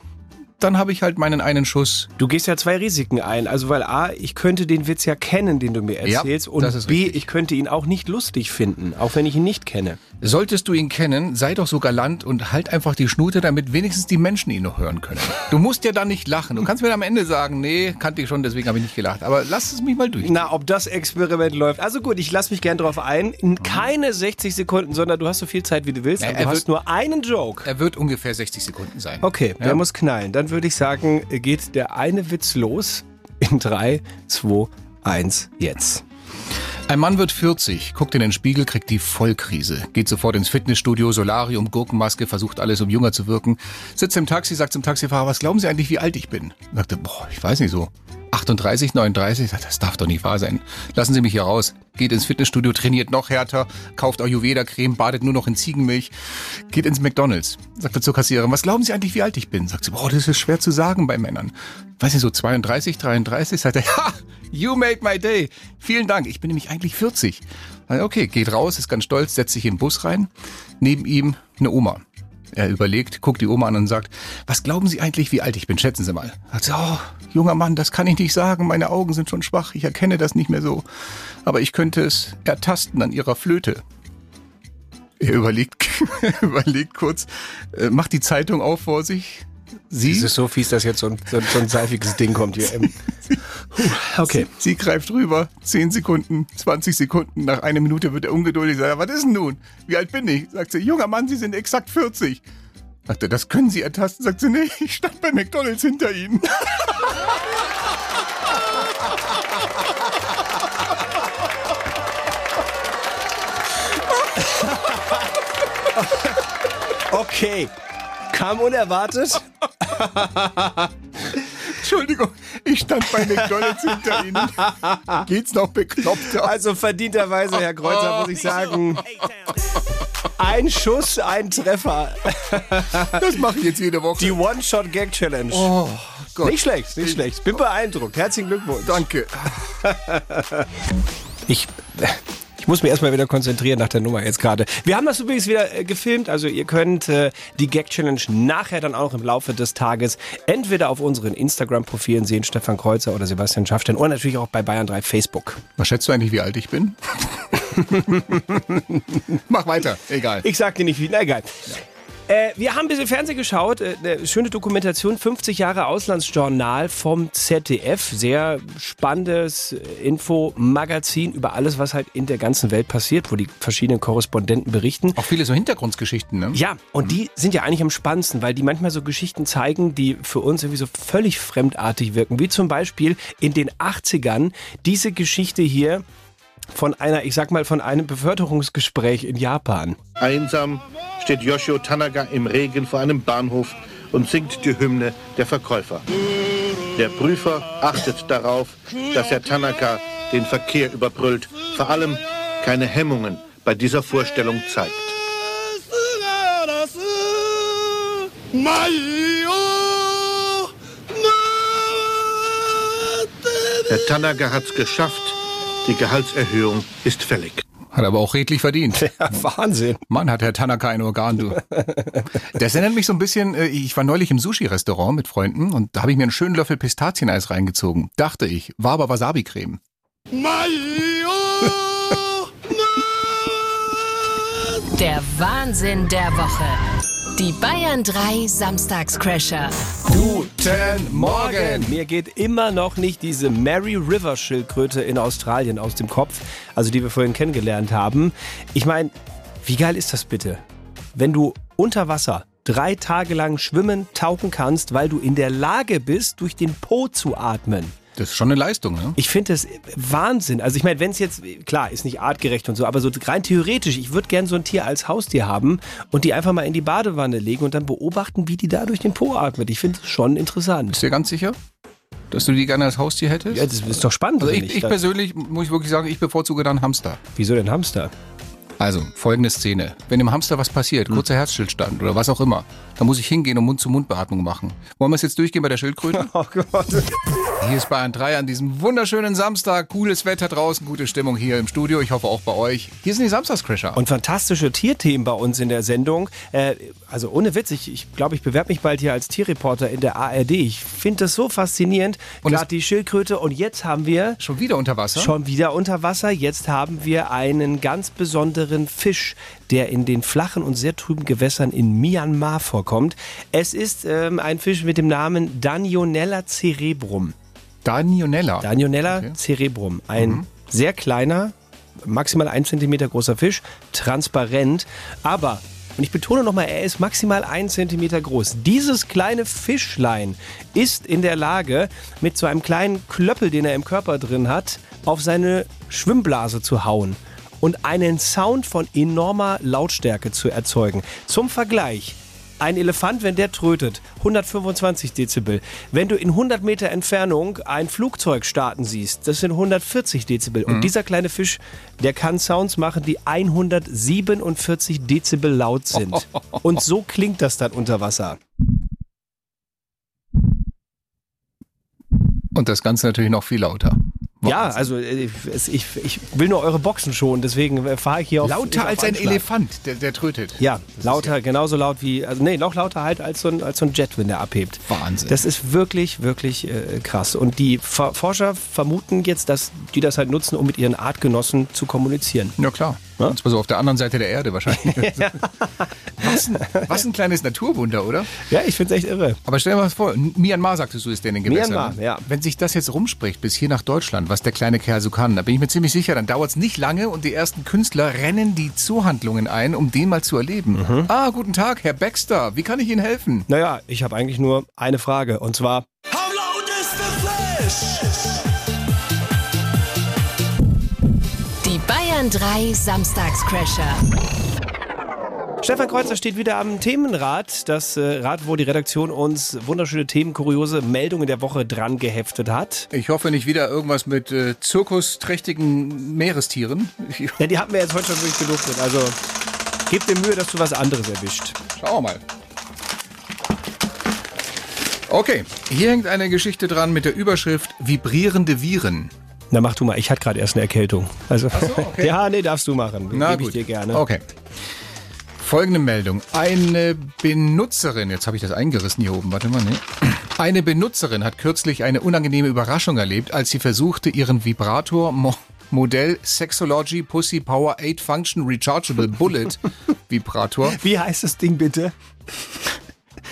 Dann habe ich halt meinen einen Schuss Du gehst ja zwei Risiken ein. Also, weil A, ich könnte den Witz ja kennen, den du mir erzählst. Ja, und B, richtig. ich könnte ihn auch nicht lustig finden, auch wenn ich ihn nicht kenne. Solltest du ihn kennen, sei doch so galant und halt einfach die Schnute, damit wenigstens die Menschen ihn noch hören können. Du musst ja dann nicht lachen. Du kannst mir am Ende sagen, nee, kannte ich schon, deswegen habe ich nicht gelacht. Aber lass es mich mal durch. Na, ob das Experiment läuft. Also gut, ich lasse mich gern drauf ein. Keine 60 Sekunden, sondern du hast so viel Zeit, wie du willst. Ja, er du hast wird- nur einen Joke. Er wird ungefähr 60 Sekunden sein. Okay, Ja? der muss knallen. Dann würde ich sagen, geht der eine Witz los in 3, 2, 1, jetzt. Ein Mann wird 40, guckt in den Spiegel, kriegt die Vollkrise, geht sofort ins Fitnessstudio, Solarium, Gurkenmaske, versucht alles, um jünger zu wirken, sitzt im Taxi, sagt zum Taxifahrer, was glauben Sie eigentlich, wie alt ich bin? Sagte, boah, ich weiß nicht so. 38, 39, sagt, das darf doch nicht wahr sein. Lassen Sie mich hier raus. Geht ins Fitnessstudio, trainiert noch härter, kauft Ayurveda-Creme, badet nur noch in Ziegenmilch, geht ins McDonalds. Sagt er zur Kassiererin, was glauben Sie eigentlich, wie alt ich bin? Sagt sie, boah, das ist schwer zu sagen bei Männern. Weiß nicht, so 32, 33? Sagt er, *laughs* ha, you made my day. Vielen Dank, ich bin nämlich eigentlich 40. Also, Okay, geht raus, ist ganz stolz, setzt sich in den Bus rein. Neben ihm eine Oma. Er überlegt, guckt die Oma an und sagt, was glauben Sie eigentlich, wie alt ich bin? Schätzen Sie mal. Sagt sie, oh, junger Mann, das kann ich nicht sagen, meine Augen sind schon schwach, ich erkenne das nicht mehr so. Aber ich könnte es ertasten an Ihrer Flöte. Er überlegt, *laughs* überlegt kurz, äh, macht die Zeitung auf vor sich. Sie, Es ist so fies, dass jetzt so ein, so ein, seifiges Ding kommt hier. Ähm, *laughs* Okay. Sie greift rüber, 10 Sekunden, 20 Sekunden, nach einer Minute wird er ungeduldig, sagt, was ist denn nun? Wie alt bin ich? Sagt sie, junger Mann, Sie sind exakt 40. Sagt er, das können Sie ertasten? Sagt sie, nee, ich stand bei McDonalds hinter Ihnen. Okay. Kam unerwartet. Entschuldigung, ich stand bei McDonalds hinter Ihnen. Geht's noch bekloppter? Also verdienterweise, Herr Kreuzer, muss ich sagen. Ein Schuss, ein Treffer. Das mache ich jetzt jede Woche. Die One-Shot-Gag-Challenge. Oh Gott. Nicht schlecht, nicht schlecht. Bin beeindruckt. Herzlichen Glückwunsch. Danke. Ich, ich muss mich erstmal wieder konzentrieren nach der Nummer jetzt gerade. Wir haben das übrigens wieder äh, gefilmt, also ihr könnt äh, die Gag-Challenge nachher dann auch im Laufe des Tages entweder auf unseren Instagram-Profilen sehen, Stefan Kreuzer oder Sebastian Schaffstein, oder natürlich auch bei Bayern 3 Facebook. Was schätzt du eigentlich, wie alt ich bin? *laughs* Mach weiter, egal. Ich sag dir nicht wie, na egal. Äh, wir haben ein bisschen Fernsehen geschaut. Äh, eine schöne Dokumentation, 50 Jahre Auslandsjournal vom ZDF. Sehr spannendes äh, Infomagazin über alles, was halt in der ganzen Welt passiert, wo die verschiedenen Korrespondenten berichten. Auch viele so Hintergrundgeschichten, ne? Ja, und die sind ja eigentlich am spannendsten, weil die manchmal so Geschichten zeigen, die für uns irgendwie so völlig fremdartig wirken. Wie zum Beispiel in den 80ern diese Geschichte hier von einer, ich sag mal, von einem Beförderungsgespräch in Japan. Einsam steht Yoshio Tanaka im Regen vor einem Bahnhof und singt die Hymne der Verkäufer. Der Prüfer achtet darauf, dass Herr Tanaka den Verkehr überbrüllt, vor allem keine Hemmungen bei dieser Vorstellung zeigt. Herr Tanaka hat's geschafft. Die Gehaltserhöhung ist fällig. Hat aber auch redlich verdient. *laughs* Ja, Wahnsinn. Mann, hat Herr Tanaka ein Organ, du. Das erinnert mich so ein bisschen, äh, ich war neulich im Sushi-Restaurant mit Freunden und da habe ich mir einen schönen Löffel Pistazieneis reingezogen. Dachte ich, war aber Wasabi-Creme. Der Wahnsinn der Woche. Die Bayern 3 Samstagscrasher. Guten Morgen! Mir geht immer noch nicht diese Mary River Schildkröte in Australien aus dem Kopf, also die wir vorhin kennengelernt haben. Ich meine, wie geil ist das bitte? Wenn du unter Wasser drei Tage lang schwimmen, tauchen kannst, weil du in der Lage bist, durch den Po zu atmen. Das ist schon eine Leistung, ne? Ich finde das Wahnsinn. Also ich meine, wenn es jetzt, klar, ist nicht artgerecht und so, aber so rein theoretisch, ich würde gern so ein Tier als Haustier haben und die einfach mal in die Badewanne legen und dann beobachten, wie die da durch den Po atmet. Ich finde es schon interessant. Bist du dir ganz sicher? Dass du die gerne als Haustier hättest? Ja, das ist doch spannend. Also ich, ich persönlich, muss ich wirklich sagen, ich bevorzuge dann Hamster. Wieso denn Hamster? Also, folgende Szene. Wenn dem Hamster was passiert, kurzer Herzstillstand oder was auch immer, dann muss ich hingehen und Mund-zu-Mund-Beatmung machen. Wollen wir es jetzt durchgehen bei der Schildkröte? *laughs* Oh Gott. Hier ist Bayern 3 an diesem wunderschönen Samstag. Cooles Wetter draußen, gute Stimmung hier im Studio. Ich hoffe auch bei euch. Hier sind die Samstagscrasher. Und fantastische Tierthemen bei uns in der Sendung. Äh, also ohne Witz, ich, ich glaube, ich bewerbe mich bald hier als Tierreporter in der ARD. Ich finde das so faszinierend. Und Gerade die Schildkröte. Und jetzt haben wir Schon wieder unter Wasser? schon wieder unter Wasser. Jetzt haben wir einen ganz besonderen Fisch, der in den flachen und sehr trüben Gewässern in Myanmar vorkommt. Es ist ähm, ein Fisch mit dem Namen Danionella cerebrum. Danionella. Danionella Okay. cerebrum. Ein sehr kleiner, maximal ein Zentimeter großer Fisch, transparent, aber und ich betone nochmal, er ist maximal ein Zentimeter groß. Dieses kleine Fischlein ist in der Lage, mit so einem kleinen Klöppel, den er im Körper drin hat, auf seine Schwimmblase zu hauen und einen Sound von enormer Lautstärke zu erzeugen. Zum Vergleich. Ein Elefant, wenn der trötet, 125 Dezibel. Wenn du in 100 Meter Entfernung ein Flugzeug starten siehst, das sind 140 Dezibel. Und dieser kleine Fisch, der kann Sounds machen, die 147 Dezibel laut sind. *laughs* Und so klingt das dann unter Wasser. Und das Ganze natürlich noch viel lauter. Ja, also äh, es- ich, ich will nur eure Boxen schon, deswegen äh, fahre ich hier auf Lauter auf als ein. Elefant, der, der trötet. Ja, lauter, genauso laut wie, also nee, noch lauter halt als so ein, als so ein Jet, wenn der abhebt. Wahnsinn. Das ist wirklich, wirklich äh, krass. Und die Ver Forscher vermuten jetzt, dass die das halt nutzen, um mit ihren Artgenossen zu kommunizieren. Ja, klar. Und zwar so auf der anderen Seite der Erde wahrscheinlich. *laughs* *laughs* was, ein, was ein kleines Naturwunder, oder? Ja, ich finde es echt irre. Aber stell dir mal vor, Myanmar sagtest du, ist der in den Gewässern. Myanmar, ja. Wenn sich das jetzt rumspricht bis hier nach Deutschland, was der kleine Kerl so kann, da bin ich mir ziemlich sicher, dann dauert es nicht lange und die ersten Künstler rennen die Zoohandlungen ein, um den mal zu erleben. Mhm. Ah, guten Tag, Herr Baxter, wie kann ich Ihnen helfen? Naja, ich habe eigentlich nur eine Frage und zwar, Die Bayern 3 Samstagscrasher. Stefan Kreuzer steht wieder am Themenrad. Das äh, Rad, wo die Redaktion uns wunderschöne Themen, kuriose Meldungen der Woche dran geheftet hat. Ich hoffe nicht wieder irgendwas mit äh, zirkusträchtigen Meerestieren. *laughs* Ja, die hatten wir jetzt heute schon wirklich genug drin. Also gib dir Mühe, dass du was anderes erwischt. Schauen wir mal. Okay, hier hängt eine Geschichte dran mit der Überschrift Vibrierende Viren. Na mach du mal, ich hatte gerade erst eine Erkältung. Also, okay. *laughs* ja, nee, darfst du machen. Na Gebe ich dir gerne. Okay. Folgende Meldung. Eine Benutzerin, jetzt habe ich das eingerissen hier oben, warte mal, ne? Eine Benutzerin hat kürzlich eine unangenehme Überraschung erlebt, als sie versuchte, ihren Vibrator Mo Modell Sexology Pussy Power 8 Function Rechargeable Bullet *laughs* Vibrator Wie heißt das Ding bitte?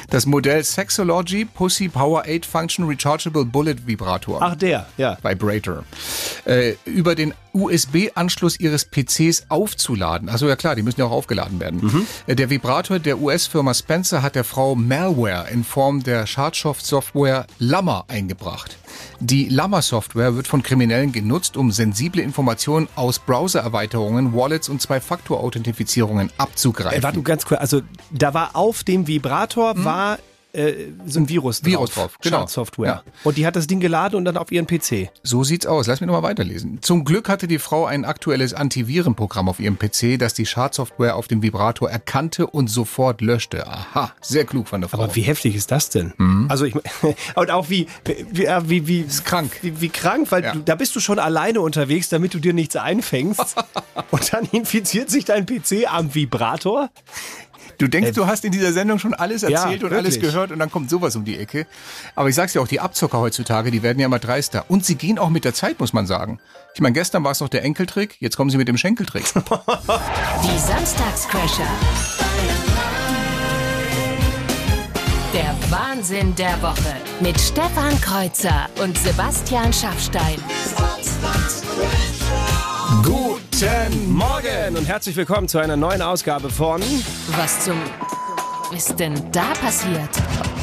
Das Modell Sexology Pussy Power 8 Function Rechargeable Bullet Vibrator. Ach, der, ja. Vibrator. Äh, über den USB-Anschluss ihres PCs aufzuladen. Also ja klar, die müssen ja auch aufgeladen werden. Äh, Der Vibrator der US-Firma Spencer hat der Frau Malware in Form der Schadstoff-Software Llama eingebracht. Die Llama-Software wird von Kriminellen genutzt, um sensible Informationen aus Browser-Erweiterungen, Wallets und Zwei-Faktor-Authentifizierungen abzugreifen. Äh, warte ganz kurz, also da war auf dem Vibrator war äh, so ein Virus drauf. Virus drauf, genau. Schadsoftware. Ja. Und die hat das Ding geladen und dann auf ihren PC. So sieht's aus. Lass mich nochmal weiterlesen. Zum Glück hatte die Frau ein aktuelles Antivirenprogramm auf ihrem PC, das die Schadsoftware auf dem Vibrator erkannte und sofort löschte. Aha, sehr klug von der Frau. Aber wie heftig ist das denn? Also ich *laughs* und auch wie wie wie, wie ist krank. Wie, wie krank, weil Ja. du, da bist du schon alleine unterwegs, damit du dir nichts einfängst *laughs* und dann infiziert sich dein PC am Vibrator. Du denkst, du hast in dieser Sendung schon alles Ja, erzählt und alles wirklich. gehört und dann kommt sowas um die Ecke. Aber ich sag's dir auch, die Abzocker heutzutage, die werden ja immer dreister. Und sie gehen auch mit der Zeit, muss man sagen. Ich meine, gestern war es noch der Enkeltrick, jetzt kommen sie mit dem Schenkeltrick. *laughs* Die Samstagscrasher. Der Wahnsinn der Woche mit Stefan Kreuzer und Sebastian Schaffstein. Guten Morgen und herzlich willkommen zu einer neuen Ausgabe von Was zum ist denn da passiert?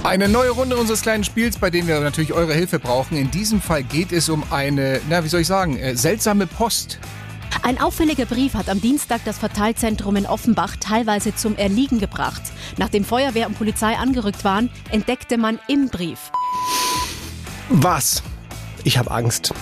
Eine neue Runde unseres kleinen Spiels, bei dem wir natürlich eure Hilfe brauchen. In diesem Fall geht es um eine, na, wie soll ich sagen, äh, seltsame Post. Ein auffälliger Brief hat am Dienstag das Verteilzentrum in Offenbach teilweise zum Erliegen gebracht. Nachdem Feuerwehr und Polizei angerückt waren, entdeckte man im Brief Was? Ich habe Angst.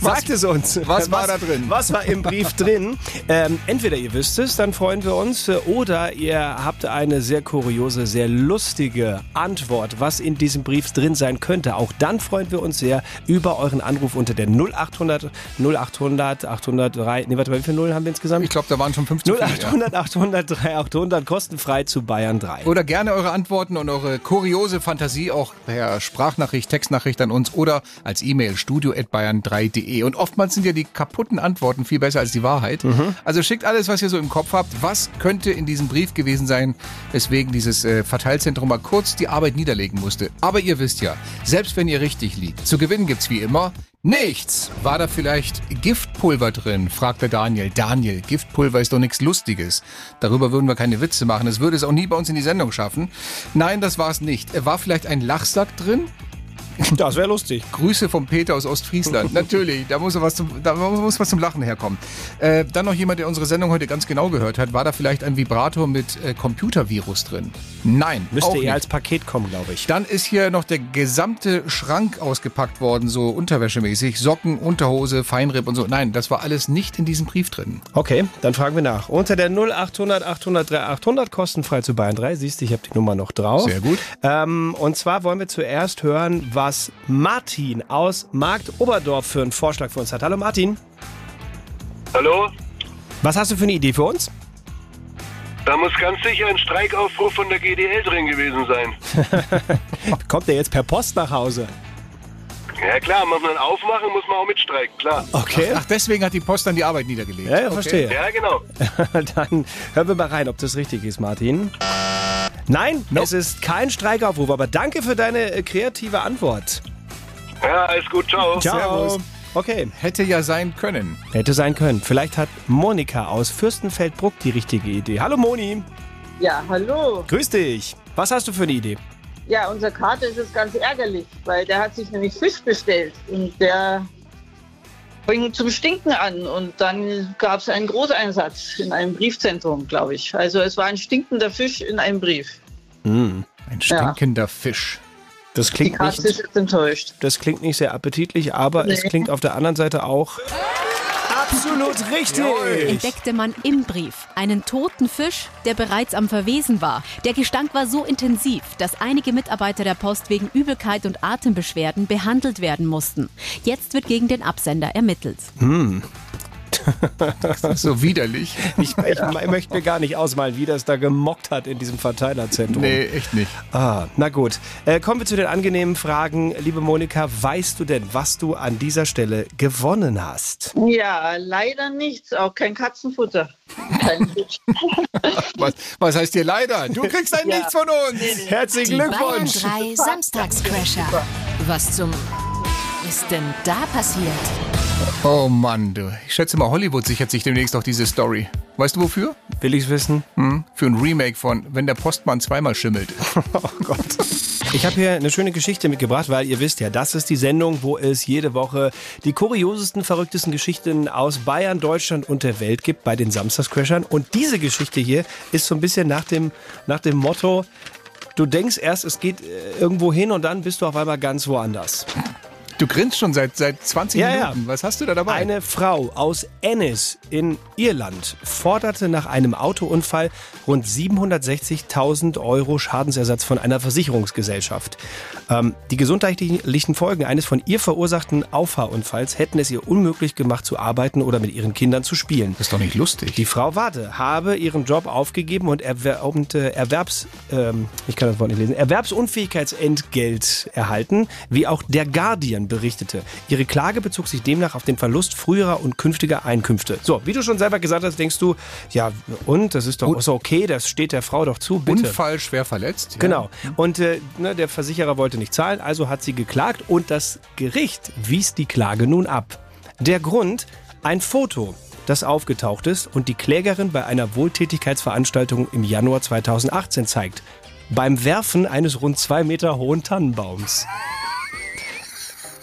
Sagt es uns. was war da drin? Was war im Brief drin? Ähm, entweder ihr wisst es, dann freuen wir uns, äh, oder ihr habt eine sehr kuriose, sehr lustige Antwort, was in diesem Brief drin sein könnte. Auch dann freuen wir uns sehr über euren Anruf unter der 0800 0800 803. Nee, warte mal, wie viele Nullen haben wir insgesamt? Ich glaube, da waren schon 15. 0800 800 3800 kostenfrei zu Bayern 3. Oder gerne eure Antworten und eure kuriose Fantasie auch per Sprachnachricht, Textnachricht an uns oder als E-Mail studio.bayern3.de. Und oftmals sind ja die kaputten Antworten viel besser als die Wahrheit. Also schickt alles, was ihr so im Kopf habt. Was könnte in diesem Brief gewesen sein, weswegen dieses äh, Verteilzentrum mal kurz die Arbeit niederlegen musste. Aber ihr wisst ja, selbst wenn ihr richtig liegt, zu gewinnen gibt's wie immer Nichts! War da vielleicht Giftpulver drin? fragte Daniel. Daniel, Giftpulver ist doch nichts Lustiges. Darüber würden wir keine Witze machen. Es würde es auch nie bei uns in die Sendung schaffen. Nein, das war es nicht. War vielleicht ein Lachsack drin? Das wäre lustig. Grüße vom Peter aus Ostfriesland. Natürlich, da muss was zum, da muss was zum Lachen herkommen. Äh, dann noch jemand, der unsere Sendung heute ganz genau gehört hat. War da vielleicht ein Vibrator mit äh, Computervirus drin? Nein, Müsste eher nicht. als Paket kommen, glaube ich. Dann ist hier noch der gesamte Schrank ausgepackt worden, so unterwäschemäßig. Socken, Unterhose, Feinripp und so. Nein, das war alles nicht in diesem Brief drin. Okay, dann fragen wir nach. Unter der 0800 800 3800 kostenfrei zu Bayern 3. Siehst du, ich habe die Nummer noch drauf. Sehr gut. Ähm, und zwar wollen wir zuerst hören, was Martin aus Markt Oberdorf für einen Vorschlag für uns hat. Hallo Martin. Hallo? Was hast du für eine Idee für uns? Da muss ganz sicher ein Streikaufruf von der GDL drin gewesen sein. *laughs* Kommt der jetzt per Post nach Hause? Ja klar, muss man aufmachen, muss man auch mitstreiken, klar. Okay. Ach, deswegen hat die Post dann die Arbeit niedergelegt. Ja, ja, Okay. verstehe. Ja, genau. *laughs* Dann hören wir mal rein, ob das richtig ist, Martin. Nein, es ist kein Streikaufruf, aber danke für deine äh, kreative Antwort. Ja, alles gut, ciao. Ciao. Servus. Okay. Hätte ja sein können. Hätte sein können. Vielleicht hat Monika aus Fürstenfeldbruck die richtige Idee. Hallo Moni. Ja, hallo. Grüß dich. Was hast du für eine Idee? Ja, unser Kater ist es ganz ärgerlich, weil der hat sich nämlich Fisch bestellt und der fing zum Stinken an und dann gab es einen Großeinsatz in einem Briefzentrum, glaube ich. Also es war ein stinkender Fisch in einem Brief. Ein stinkender Fisch. Das klingt, nicht, das klingt nicht sehr appetitlich, aber es Nee. klingt auf der anderen Seite auch absolut richtig. entdeckte man im Brief einen toten Fisch, der bereits am Verwesen war. Der Gestank war so intensiv, dass einige Mitarbeiter der Post wegen Übelkeit und Atembeschwerden behandelt werden mussten. Jetzt wird gegen den Absender ermittelt. Hm. Das ist so widerlich. Ich, ich, ich möchte mir gar nicht ausmalen, wie das da gemockt hat in diesem Verteilerzentrum. Nee, echt nicht. Ah, na gut. Äh, kommen wir zu den angenehmen Fragen. Liebe Monika, weißt du denn, was du an dieser Stelle gewonnen hast? Ja, leider nichts, auch kein Katzenfutter. Kein *laughs* Was, was heißt hier leider? Du kriegst ein Ja. Nichts von uns. Herzlichen Die Bayern Glückwunsch. 3 Samstagscrasher. Was zum ist denn da passiert? Oh Mann, du. Ich schätze mal, Hollywood sichert sich demnächst auch diese Story. Weißt du wofür? Will ich's wissen? Hm? Für ein Remake von Wenn der Postmann zweimal schimmelt. *laughs* Oh Gott. Ich habe hier eine schöne Geschichte mitgebracht, weil ihr wisst ja, das ist die Sendung, wo es jede Woche die kuriosesten, verrücktesten Geschichten aus Bayern, Deutschland und der Welt gibt bei den Samstagscrashern. Und diese Geschichte hier ist so ein bisschen nach dem, nach dem Motto, du denkst erst, es geht äh, irgendwo hin und dann bist du auf einmal ganz woanders. Du grinst schon seit, seit 20 Ja, ja. Minuten. Was hast du da dabei? Eine Frau aus Ennis in Irland forderte nach einem Autounfall rund 760.000 Euro Schadensersatz von einer Versicherungsgesellschaft. Ähm, die gesundheitlichen Folgen eines von ihr verursachten Auffahrunfalls hätten es ihr unmöglich gemacht zu arbeiten oder mit ihren Kindern zu spielen. Das ist doch nicht lustig. Die Frau Warte habe ihren Job aufgegeben und, erwer und äh, Erwerbs, ähm, ich kann das Wort nicht lesen, Erwerbsunfähigkeitsentgelt erhalten, wie auch der Guardian berichtete. Ihre Klage bezog sich demnach auf den Verlust früherer und künftiger Einkünfte. So, wie du schon selber gesagt hast, denkst du, ja, und das ist doch ist okay, das steht der Frau doch zu, bitte. Unfall schwer verletzt. Ja. Genau. Und äh, ne, der Versicherer wollte nicht zahlen, also hat sie geklagt und das Gericht wies die Klage nun ab. Der Grund? Ein Foto, das aufgetaucht ist und die Klägerin bei einer Wohltätigkeitsveranstaltung im Januar 2018 zeigt. Beim Werfen eines rund zwei Meter hohen Tannenbaums.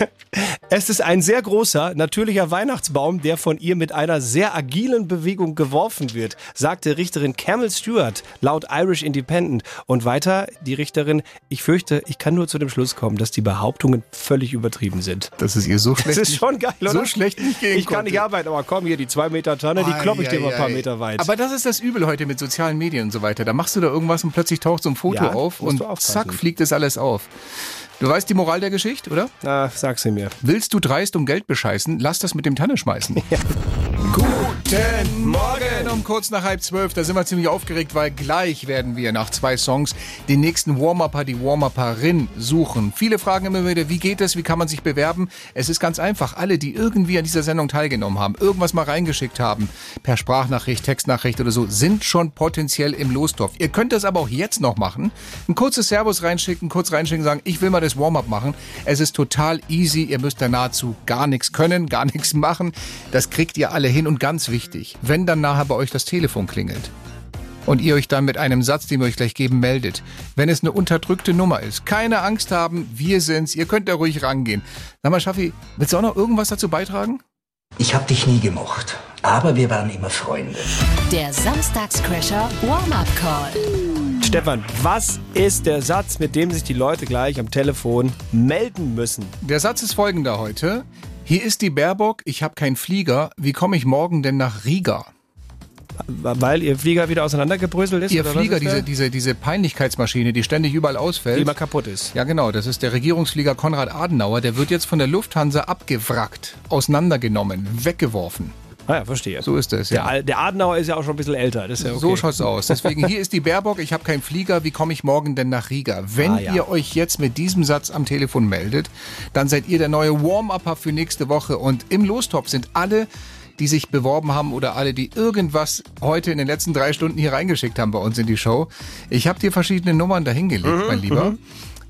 *laughs* Es ist ein sehr großer, natürlicher Weihnachtsbaum, der von ihr mit einer sehr agilen Bewegung geworfen wird, sagte Richterin Camel Stewart laut Irish Independent. Und weiter die Richterin, ich fürchte, ich kann nur zu dem Schluss kommen, dass die Behauptungen völlig übertrieben sind. Das ist ihr so *laughs* Das schlecht. ist schon geil, oder? So schlecht nicht gehen Ich kann nicht konnte. arbeiten, aber komm hier, die zwei Meter Tanne, die klopp ich dir mal ein paar. Meter weit. Aber das ist das Übel heute mit sozialen Medien und so weiter. Da machst du da irgendwas und plötzlich taucht so ein Foto Ja, auf und zack fliegt es alles auf. Du weißt die Moral der Geschichte, oder? Na, sag sie mir. Willst du dreist um Geld bescheißen, lass das mit dem Tanne schmeißen. *laughs* *laughs* Guten Morgen um kurz nach halb zwölf. Da sind wir ziemlich aufgeregt, weil gleich werden wir nach zwei Songs den nächsten Warm-Upper, die Warm-Upperin suchen. Viele fragen immer wieder, wie geht es, wie kann man sich bewerben? Es ist ganz einfach. Alle, die irgendwie an dieser Sendung teilgenommen haben, irgendwas mal reingeschickt haben, per Sprachnachricht, Textnachricht oder so, sind schon potenziell im Lostopf. Ihr könnt das aber auch jetzt noch machen. Ein kurzes Servus reinschicken, kurz reinschicken, sagen, ich will mal das Warm-Up machen. Es ist total easy. Ihr müsst da nahezu gar nichts können, gar nichts machen. Das kriegt ihr alle hin und ganz wichtig, wenn dann nachher bei euch das Telefon klingelt und ihr euch dann mit einem Satz, den wir euch gleich geben, meldet. Wenn es eine unterdrückte Nummer ist, keine Angst haben, wir sind's, ihr könnt da ruhig rangehen. Sag mal, Schaffi, willst du auch noch irgendwas dazu beitragen? Ich hab dich nie gemocht, aber wir waren immer Freunde. Der Samstagscrasher Warm-Up Call. Stefan, was ist der Satz, mit dem sich die Leute gleich am Telefon melden müssen? Der Satz ist folgender heute. Hier ist die Baerbock, ich habe keinen Flieger. Wie komme ich morgen denn nach Riga? Weil ihr Flieger wieder auseinandergebröselt ist? Ihr Flieger, ist diese, diese, diese Peinlichkeitsmaschine, die ständig überall ausfällt. Die immer kaputt ist. Ja, genau. Das ist der Regierungsflieger Konrad Adenauer. Der wird jetzt von der Lufthansa abgewrackt, auseinandergenommen, weggeworfen. Ah ja, verstehe. So ist es, Der, ja. Al- der Adenauer ist ja auch schon ein bisschen älter. Das ist ja okay. So schaut's aus. Deswegen hier ist die Baerbock, ich habe keinen Flieger, wie komme ich morgen denn nach Riga? Wenn Ah, ja. ihr euch jetzt mit diesem Satz am Telefon meldet, dann seid ihr der neue Warm-Upper für nächste Woche und im Lostopf sind alle die sich beworben haben oder alle, die irgendwas heute in den letzten drei Stunden hier reingeschickt haben bei uns in die Show. Ich habe dir verschiedene Nummern dahingelegt, Mhm, mein Lieber.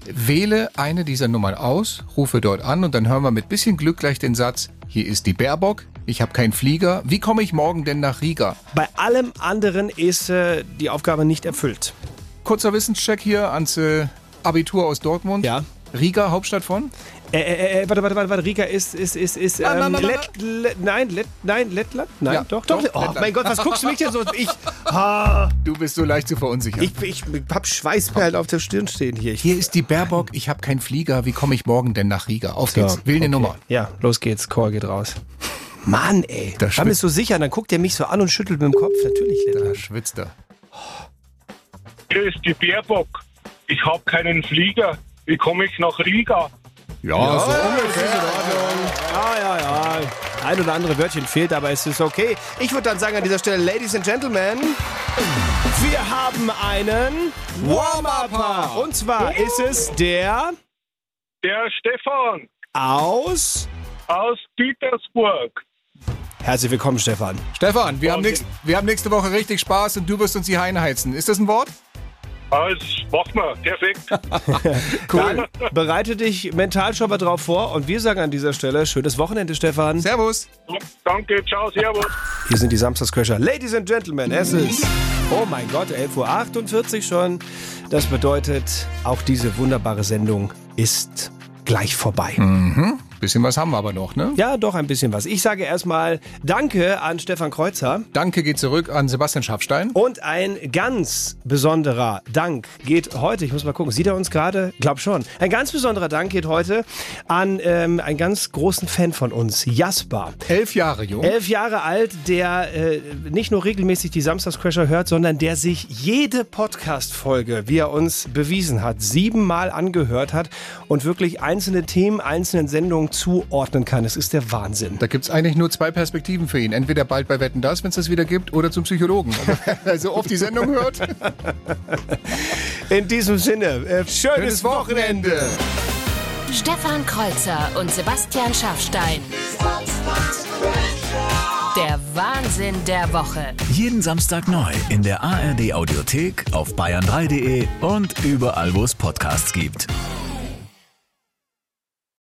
Wähle eine dieser Nummern aus, rufe dort an und dann hören wir mit bisschen Glück gleich den Satz, hier ist die Baerbock, ich habe keinen Flieger, wie komme ich morgen denn nach Riga? Bei allem anderen ist äh, die Aufgabe nicht erfüllt. Kurzer Wissenscheck hier ans äh, Abitur aus Dortmund. Ja. Riga, Hauptstadt von? Äh, äh, äh, warte, warte, warte, warte, Riga ist, ist, ist, ist, ähm, na, na, Lett, Lett, nein, Lett, nein, Lettland? Nein, Ja, doch, doch. doch, Oh Lettland. mein Gott, was guckst du mich denn so? Ich, *laughs* ah, Du bist so leicht zu verunsichern. ich, ich hab Schweißperlen auf der Stirn stehen hier. Ich, hier ist die Baerbock, ich habe keinen Flieger, wie komme ich morgen denn nach Riga? Auf geht's, wähl eine Nummer. Ja, los geht's, Chor geht raus. Mann, ey. Da Da bist du sicher, dann guckt er mich so an und schüttelt mit dem Kopf. Natürlich, Da Lettland. schwitzt er. Hier ist die Baerbock. Ich habe keinen Flieger. Wie komme ich nach Riga? Ja, so Das ist in Ordnung. Ja, ja, ja. ein oder andere Wörtchen fehlt, aber es ist okay. Ich würde dann sagen an dieser Stelle, Ladies and Gentlemen, wir haben einen Warm-Upper. Und zwar ist es der Der Stefan aus... aus Petersburg. Herzlich willkommen, Stefan. Stefan, wir haben, nächst, wir haben nächste Woche richtig Spaß und du wirst uns die Heine heizen. Ist das ein Wort? Alles machen wir. Perfekt. *laughs* Cool. Dann bereite dich mental schon mal drauf vor und wir sagen an dieser Stelle schönes Wochenende, Stefan. Servus. Danke, ciao, servus. Hier sind die Samstagscrasher. Ladies and Gentlemen, es ist, oh mein Gott, 11.48 Uhr schon. Das bedeutet, auch diese wunderbare Sendung ist gleich vorbei. Mhm. Bisschen was haben wir aber noch, ne? Ja, doch ein bisschen was. Ich sage erstmal Danke an Stefan Kreuzer. Danke geht zurück an Sebastian Schafstein. Und ein ganz besonderer Dank geht heute, ich muss mal gucken, sieht er uns gerade? Glaub schon. Ein ganz besonderer Dank geht heute an ähm, einen ganz großen Fan von uns, Jasper. Elf Jahre jung. Elf Jahre alt, der äh, nicht nur regelmäßig die Samstagscrasher hört, sondern der sich jede Podcast-Folge, wie er uns bewiesen hat, siebenmal angehört hat und wirklich einzelne Themen, einzelnen Sendungen zuordnen kann. Es ist der Wahnsinn. Da gibt es eigentlich nur zwei Perspektiven für ihn. Entweder bald bei Wetten das, wenn es das wieder gibt, oder zum Psychologen. Also, *laughs* oft die Sendung hört. *laughs* In diesem Sinne, äh, schönes, Schönes Wochenende. Stefan Kreuzer und Sebastian Schafstein. Der Wahnsinn der Woche. Jeden Samstag neu in der ARD Audiothek, auf bayern3.de und überall, wo es Podcasts gibt.